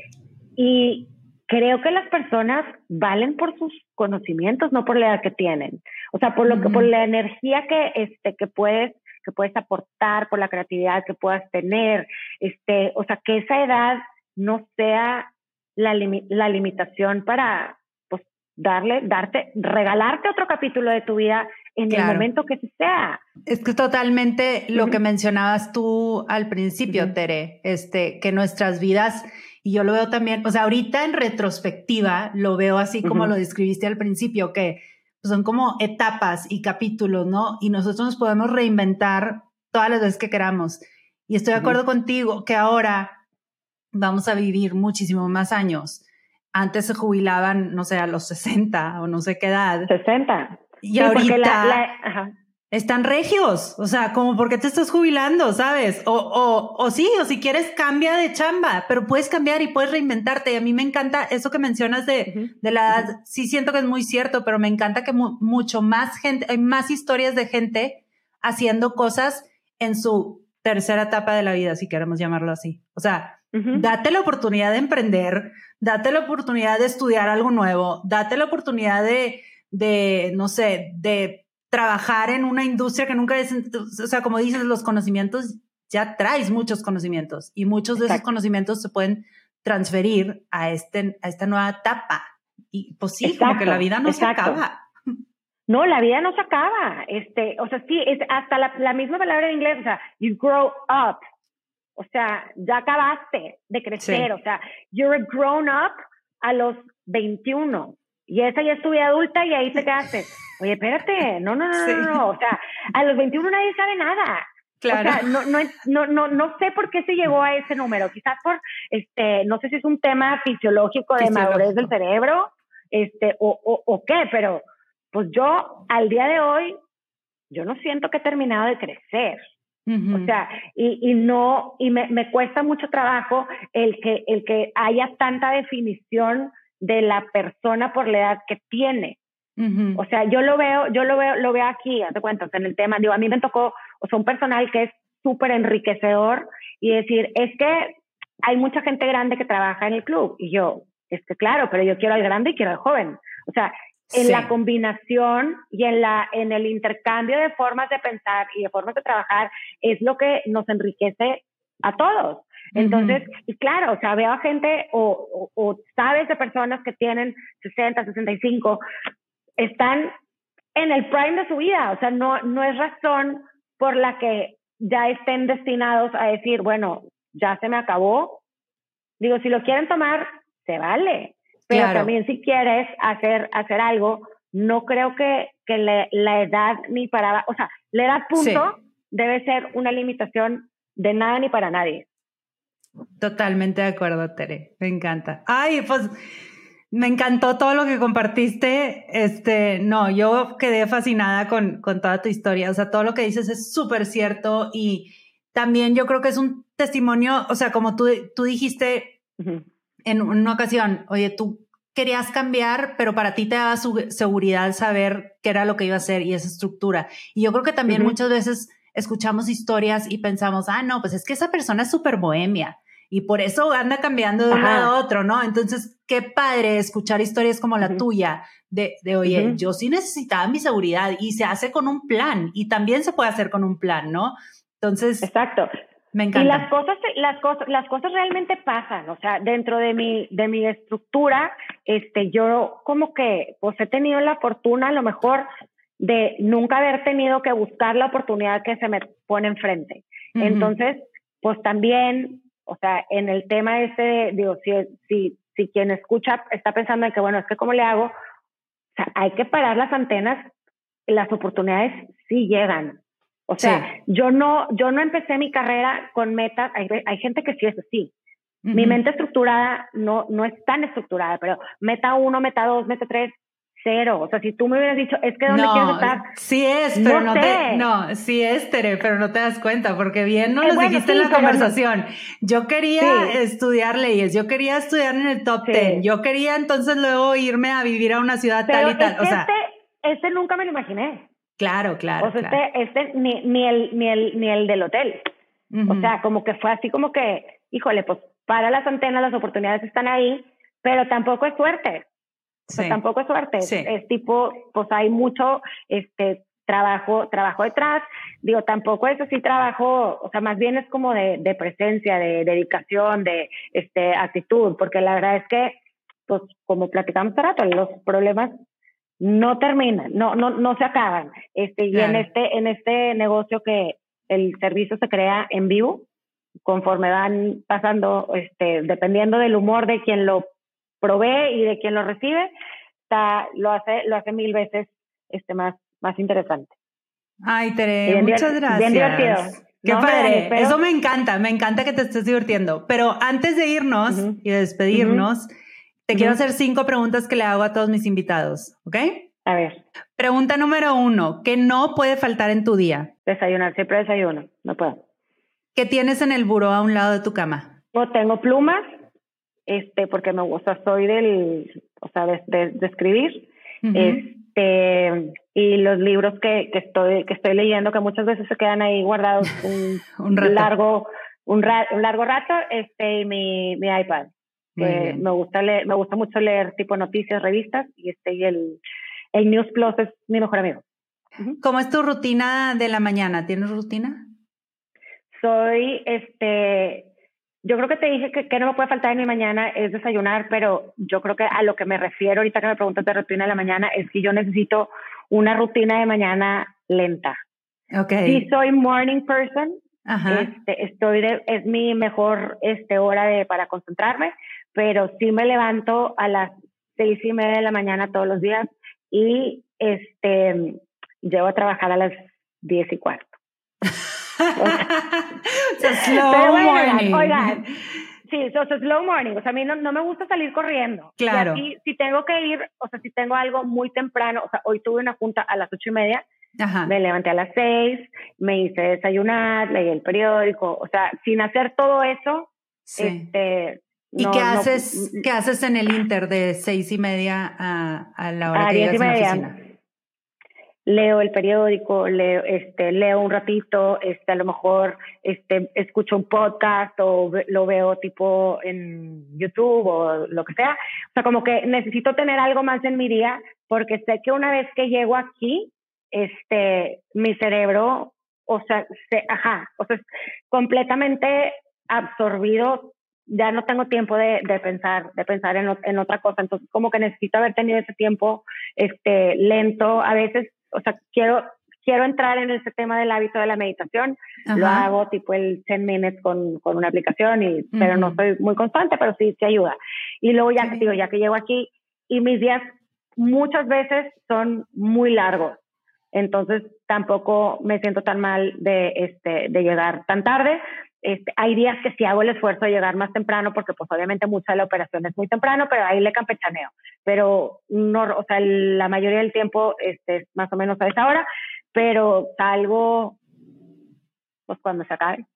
B: y creo que las personas valen por sus conocimientos, no por la edad que tienen. O sea, por lo que, por la energía que, este, que puedes, que puedes aportar, por la creatividad que puedas tener, este, o sea, que esa edad no sea la, la limitación para, darle, darte, regalarte otro capítulo de tu vida en el momento que sea.
A: Es que totalmente lo que mencionabas tú al principio, Tere, este, que nuestras vidas, y yo lo veo también, o sea, ahorita en retrospectiva lo veo así como lo describiste al principio, que son como etapas y capítulos, ¿no? Y nosotros nos podemos reinventar todas las veces que queramos. Y estoy de acuerdo contigo que ahora vamos a vivir muchísimo más años antes se jubilaban, no sé, a los 60 o no sé qué edad.
B: 60.
A: Y ahorita están regios, o sea, como porque te estás jubilando, ¿sabes? O, o, o sí, o si quieres cambia de chamba, pero puedes cambiar y puedes reinventarte. Y a mí me encanta eso que mencionas de, de la edad, sí siento que es muy cierto, pero me encanta que mucho más gente, hay más historias de gente haciendo cosas en su tercera etapa de la vida, si queremos llamarlo así. O sea, Date la oportunidad de emprender, date la oportunidad de estudiar algo nuevo, date la oportunidad de, de no sé, de trabajar en una industria que nunca es, o sea, como dices, los conocimientos, ya traes muchos conocimientos y muchos de esos conocimientos se pueden transferir a, este, a esta nueva etapa. Y pues sí, como que la vida no se acaba.
B: No, la vida no se acaba. Este, o sea, sí, es hasta la, la misma palabra en inglés, o sea, you grow up. O sea, ya acabaste de crecer, o sea, you're a grown up a los 21. y esa ya es tu vida adulta y ahí te quedaste. Oye, espérate, no, no, no, no, no, o sea, a los 21 nadie sabe nada. Claro. O sea, no, no, no, no, no sé por qué se llegó a ese número. Quizás por, este, no sé si es un tema fisiológico de madurez del cerebro, este, o, o, o qué, pero pues yo al día de hoy, yo no siento que he terminado de crecer. O sea, y, y no, y me, me, cuesta mucho trabajo el que, el que haya tanta definición de la persona por la edad que tiene. O sea, yo lo veo, yo lo veo, lo veo aquí, hace cuenta, en el tema, digo, a mí me tocó, o sea, un personal que es súper enriquecedor y decir, es que hay mucha gente grande que trabaja en el club. Y yo, es que claro, pero yo quiero al grande y quiero al joven. O sea, en la combinación y en, la, en el intercambio de formas de pensar y de formas de trabajar es lo que nos enriquece a todos. Entonces, y claro, o sea, veo a gente o, o, sabes de personas que tienen 60, 65, están en el prime de su vida, o sea, no, no es razón por la que ya estén destinados a decir, bueno, ya se me acabó. Digo, si lo quieren tomar, se vale. Pero también si quieres hacer, hacer algo, no creo que, que la edad ni para, o sea, la edad punto debe ser una limitación de nada ni para nadie.
A: Totalmente de acuerdo, Tere. Me encanta. Ay, pues me encantó todo lo que compartiste. Este, no, yo quedé fascinada con, con toda tu historia. O sea, todo lo que dices es súper cierto y también yo creo que es un testimonio, o sea, como tú, tú dijiste en una ocasión, oye, tú querías cambiar, pero para ti te daba seguridad saber qué era lo que iba a hacer y esa estructura. Y yo creo que también muchas veces escuchamos historias y pensamos, ah, no, pues es que esa persona es súper bohemia y por eso anda cambiando de un lado a otro, ¿no? Entonces, qué padre escuchar historias como la tuya de, de oye, yo sí necesitaba mi seguridad y se hace con un plan y también se puede hacer con un plan, ¿no? Entonces,
B: exacto. Me encanta. Y las cosas, las cosas, las cosas realmente pasan, o sea, dentro de mi, de mi estructura, este, yo como que, pues he tenido la fortuna a lo mejor de nunca haber tenido que buscar la oportunidad que se me pone enfrente. Entonces, pues también, o sea, en el tema ese, digo, si, si, si quien escucha está pensando en que, bueno, es que cómo le hago, o sea, hay que parar las antenas, las oportunidades sí llegan. O sea, yo no, yo no empecé mi carrera con metas, hay, hay gente que sí es así. Mi mente estructurada no, no es tan estructurada, pero meta uno, meta dos, meta tres, cero. O sea, si tú me hubieras dicho, es que ¿dónde quieres estar?
A: Sí es, pero no, te, no, sí es, Tere, pero no te das cuenta, porque bien no lo dijiste en la conversación. Yo quería estudiar leyes, yo quería estudiar en el top ten, yo quería entonces luego irme a vivir a una ciudad tal y tal. o sea,
B: este, este nunca me lo imaginé.
A: Claro, claro.
B: O sea, este, este ni, ni, el, ni, el, ni el del hotel. O sea, como que fue así como que, híjole, pues para las antenas, las oportunidades están ahí, pero tampoco es suerte. Sí. tampoco es suerte. Es, tipo, pues hay mucho este trabajo, trabajo detrás. Digo, tampoco es así trabajo, o sea, más bien es como de, de presencia, de dedicación, de este actitud, porque la verdad es que, pues, como platicamos hace rato, los problemas no terminan, no, no, no se acaban. Este, y en este, en este negocio que el servicio se crea en vivo, conforme van pasando, este, dependiendo del humor de quien lo provee y de quien lo recibe, está, lo hace, lo hace mil veces este, más, más interesante.
A: Ay, Tere, muchas gracias. Bien divertido. Qué padre. Eso me encanta, me encanta que te estés divirtiendo. Pero antes de irnos y de despedirnos, te quiero hacer cinco preguntas que le hago a todos mis invitados, ¿ok?
B: A ver.
A: Pregunta número uno, ¿qué no puede faltar en tu día?
B: Desayunar, siempre desayuno, no puedo.
A: ¿Qué tienes en el buró a un lado de tu cama?
B: No tengo plumas, este, porque me gusta, soy del, o sea, de, escribir, este, y los libros que, que, estoy, que estoy leyendo, que muchas veces se quedan ahí guardados un, largo, un, un, largo rato, este, y mi, mi iPad me gusta leer, me gusta mucho leer tipo noticias, revistas y este y el, el News Plus es mi mejor amigo.
A: ¿Cómo es tu rutina de la mañana? ¿Tienes rutina?
B: Soy, este, yo creo que te dije que, que, no me puede faltar en mi mañana es desayunar, pero yo creo que a lo que me refiero ahorita que me preguntas de rutina de la mañana es que yo necesito una rutina de mañana lenta.
A: Okay.
B: Sí soy morning person, Este, estoy de, es mi mejor este, hora de, para concentrarme, pero sí me levanto a las seis y media de la mañana todos los días y este llevo a trabajar a las diez y cuarto.
A: slow morning.
B: Oigan, sí, eso es slow morning. O sea, a mí no, no me gusta salir corriendo.
A: Claro.
B: Y si tengo que ir, o sea, si tengo algo muy temprano, o sea, hoy tuve una junta a las ocho y media,
A: Ajá.
B: me levanté a las seis, me hice desayunar, leí el periódico, o sea, sin hacer todo eso,
A: Sí.
B: este...
A: ¿Y qué
B: no-
A: haces, qué haces en el Inter de seis y media a, a la hora
B: a
A: que
B: diez y
A: llegas a la oficina?
B: Leo el periódico, leo, este, leo un ratito, este, a lo mejor este, escucho un podcast o ve- lo veo tipo en YouTube o lo que sea. O sea, como que necesito tener algo más en mi día porque sé que una vez que llego aquí, este, mi cerebro, o sea, se, ajá, o sea, es completamente absorbido ya no tengo tiempo de, de pensar, de pensar en, en otra cosa. Entonces, como que necesito haber tenido ese tiempo este, lento. A veces, o sea, quiero, quiero entrar en ese tema del hábito de la meditación. Lo hago tipo el 10 minutes con, con una aplicación, y, pero no soy muy constante, pero sí, sí ayuda. Y luego ya digo, ya que llego aquí, y mis días muchas veces son muy largos. Entonces tampoco me siento tan mal de, este, de llegar tan tarde. Este, hay días que sí hago el esfuerzo de llegar más temprano porque pues obviamente mucha de la operación es muy temprano, pero ahí le campechaneo. Pero no, o sea, la mayoría del tiempo este, es más o menos a esa hora, pero salgo pues cuando se acabe.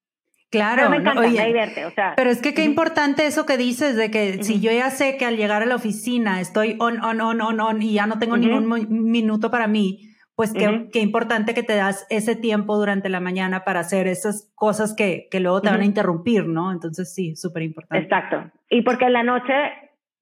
A: Claro,
B: Pero me
A: no,
B: encanta,
A: oye,
B: me divierte, o sea.
A: Pero es que qué importante eso que dices de que si yo ya sé que al llegar a la oficina estoy on, on, on, on, on y ya no tengo
B: Ujú.
A: ningún mo- minuto para mí, pues qué,
B: Ujú.
A: qué importante que te das ese tiempo durante la mañana para hacer esas cosas que, que luego te van a interrumpir, ¿no? Entonces sí, súper importante.
B: Exacto. Y porque en la noche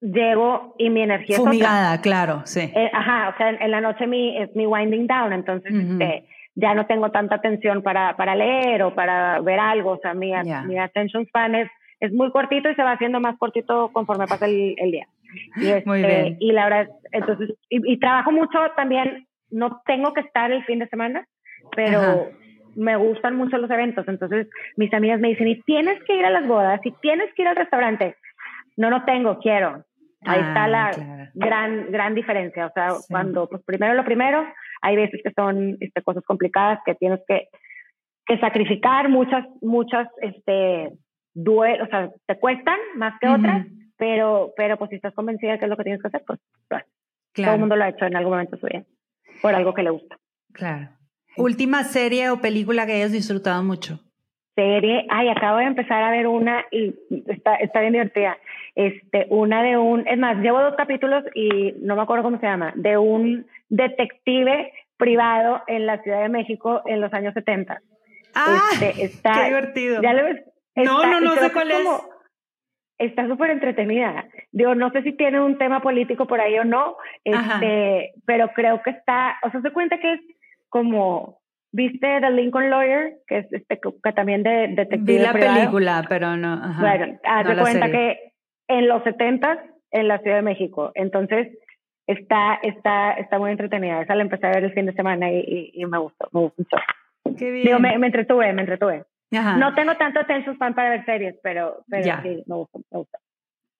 B: llego y mi energía es otra.
A: Fumigada, claro, sí.
B: Eh, ajá, o sea, en, en la noche mi, es mi winding down, entonces
A: Ujú.
B: este, ya no tengo tanta atención para, para leer o para ver algo, o sea, mi,
A: Ya.
B: mi attention span es, es muy cortito y se va haciendo más cortito conforme pasa el, el día. Y, este,
A: Muy bien.
B: y la verdad, entonces, y, y trabajo mucho también, no tengo que estar el fin de semana, pero
A: Ajá.
B: me gustan mucho los eventos, entonces mis amigas me dicen, y tienes que ir a las bodas, y tienes que ir al restaurante. No, no tengo, quiero. Ahí
A: Ah,
B: está la
A: claro.
B: gran, gran diferencia. O sea,
A: Sí.
B: cuando, pues primero lo primero, hay veces que son este, cosas complicadas que tienes que, que sacrificar, muchas, muchas, este, due o sea, te cuestan más que otras, pero, pero pues si estás convencida de que es lo que tienes que hacer, pues haces. todo
A: Claro,
B: el mundo lo ha hecho en algún momento de su vida, por algo que le gusta.
A: claro. Última serie o película que hayas disfrutado mucho.
B: serie, ay, acabo de empezar a ver una y está, está bien divertida. Este, una de un, es más, llevo dos capítulos y no me acuerdo cómo se llama, de un detective privado en la Ciudad de México en los años 70.
A: ¡Ah!
B: Este, está,
A: ¡Qué divertido!
B: ¿Ya lo ves?
A: No,
B: Está-
A: no, no
B: creo
A: sé cuál es.
B: como- Está súper entretenida. Digo, no sé si tiene un tema político por ahí o no, este, pero creo que está, o sea, se cuenta que es como, ¿viste The Lincoln Lawyer? Que es este, que también de detective
A: Vi la
B: privado?
A: película, pero no. Ajá.
B: Bueno, haz
A: no
B: cuenta
A: serie.
B: que en los 70 en la Ciudad de México. Entonces, está, está, está muy entretenida. Esa la empecé a ver el fin de semana y, y, y me gustó, me gustó mucho.
A: Qué bien.
B: Digo, me, me entretuve, me entretuve.
A: Ajá.
B: No tengo tanto attention span para ver series, pero, pero
A: Ya.
B: sí, me gustó, me gustó.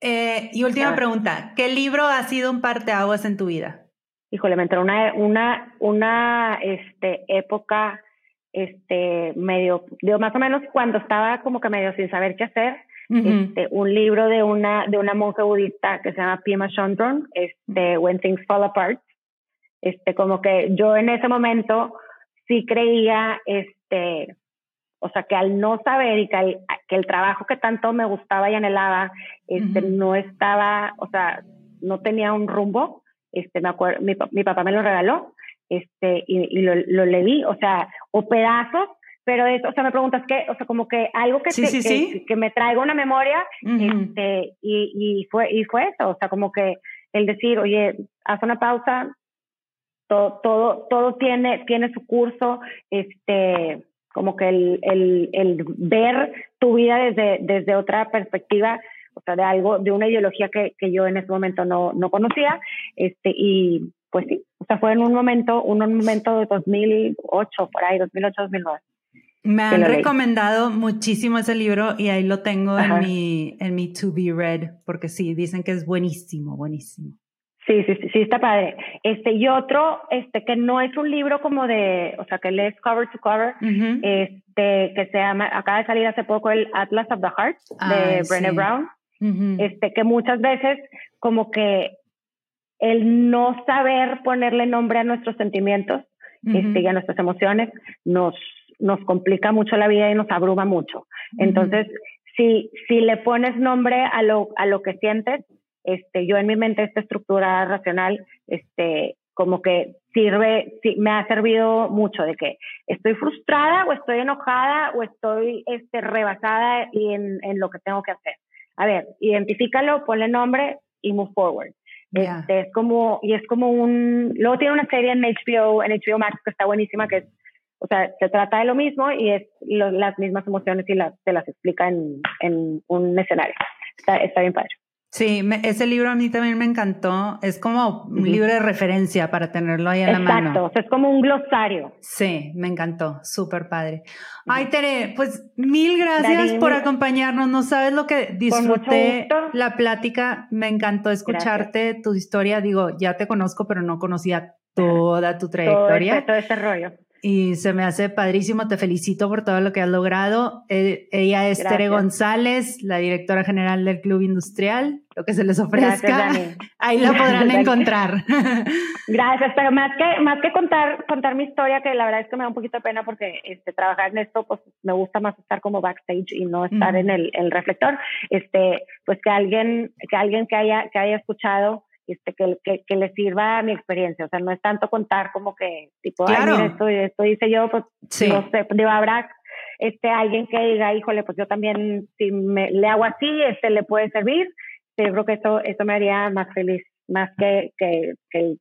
A: Eh, y última pregunta. ¿Qué libro ha sido un parteaguas en tu vida?
B: Híjole, me entró una, una, una este, época este, medio, digo, más o menos cuando estaba como que medio sin saber qué hacer, este, un libro de una, de una monja budista que se llama Pima Chondron, este, When Things Fall Apart. Este, como que yo en ese momento sí creía, este, o sea, que al no saber y que, al- que el trabajo que tanto me gustaba y anhelaba, este, no estaba, o sea, no tenía un rumbo. Este, me acuerdo, mi, mi papá me lo regaló, este, y, y lo, lo leí, o sea, o pedazos, pero eso, o sea, me preguntas qué, o sea, como que algo que,
A: Sí,
B: te-
A: sí,
B: que,
A: sí.
B: que me traiga una memoria, este, y, y fue, y fue eso, o sea, como que el decir, oye, haz una pausa, todo, todo, todo tiene, tiene su curso, este, como que el, el, el ver tu vida desde, desde otra perspectiva, o sea, de algo, de una ideología que, que yo en ese momento no, no conocía, este, y pues sí, o sea, fue en un momento, un momento de 2008, por ahí, 2008, 2009.
A: Me han
B: leí.
A: recomendado muchísimo ese libro y ahí lo tengo
B: Ajá.
A: en mi, en mi to be read, porque sí, dicen que es buenísimo, buenísimo.
B: Sí, sí, sí, sí, está padre. Este, y otro, este, que no es un libro como de, o sea, que lees cover to cover, este, que se llama, acaba de salir hace poco el Atlas of the Heart de Brené Brown, este, que muchas veces como que el no saber ponerle nombre a nuestros sentimientos, este, y a nuestras emociones, nos, nos complica mucho la vida y nos abruma mucho. Entonces, si, si le pones nombre a lo, a lo que sientes, este, yo en mi mente esta estructura racional, este, como que sirve, sí, me ha servido mucho de que estoy frustrada o estoy enojada o estoy este, rebasada en, en lo que tengo que hacer. A ver, identifícalo, ponle nombre y move forward. Este, es como, y es como un, luego tiene una serie en HBO, en HBO Max que está buenísima, que es, o sea, se trata de lo mismo y es las mismas emociones y las, se las explica en, en un escenario. Está, está bien padre.
A: Sí, ese libro a mí también me encantó. Es como un libro de referencia para tenerlo ahí en la mano.
B: Exacto, es como un glosario.
A: Sí, me encantó, súper padre. Ay, Tere, pues mil gracias por acompañarnos. No sabes lo que disfruté la plática. Me encantó escucharte, tu historia. Digo, ya te conozco, pero no conocía toda tu trayectoria.
B: todo ese rollo
A: y se me hace padrísimo. Te felicito por todo lo que has logrado. Eh, ella es Tere González, la directora general del Club Industrial. Lo que se les ofrezca, ahí la podrán encontrar.
B: Gracias, pero más que, más que contar, contar mi historia, que la verdad es que me da un poquito de pena porque este, trabajar en esto, pues me gusta más estar como backstage y no estar en el, el, reflector. Este, pues que alguien, que alguien que haya, que haya escuchado este, que, que, que, le sirva mi experiencia. O sea, no es tanto contar como que, tipo, claro. ay, esto, esto hice yo, pues, no sé, digo, habrá este, alguien que diga, híjole, pues yo también, si me, le hago así, este, le puede servir. Yo creo que eso, eso me haría más feliz, más que, que, que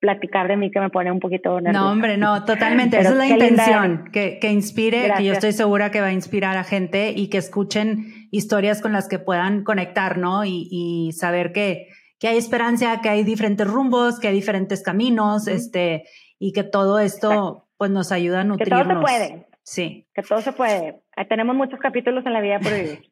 B: platicar de mí que me pone un poquito nerviosa.
A: No, hombre, no, totalmente. Esa es la intención, que, que inspire, que yo estoy segura que va a inspirar a gente y que escuchen historias con las que puedan conectar, ¿no? Y, y saber que, que hay esperanza, que hay diferentes rumbos, que hay diferentes caminos, este, y que todo esto pues nos ayuda a nutrirnos.
B: Que todo se puede.
A: Sí.
B: Que todo se puede. tenemos muchos capítulos en la vida por vivir.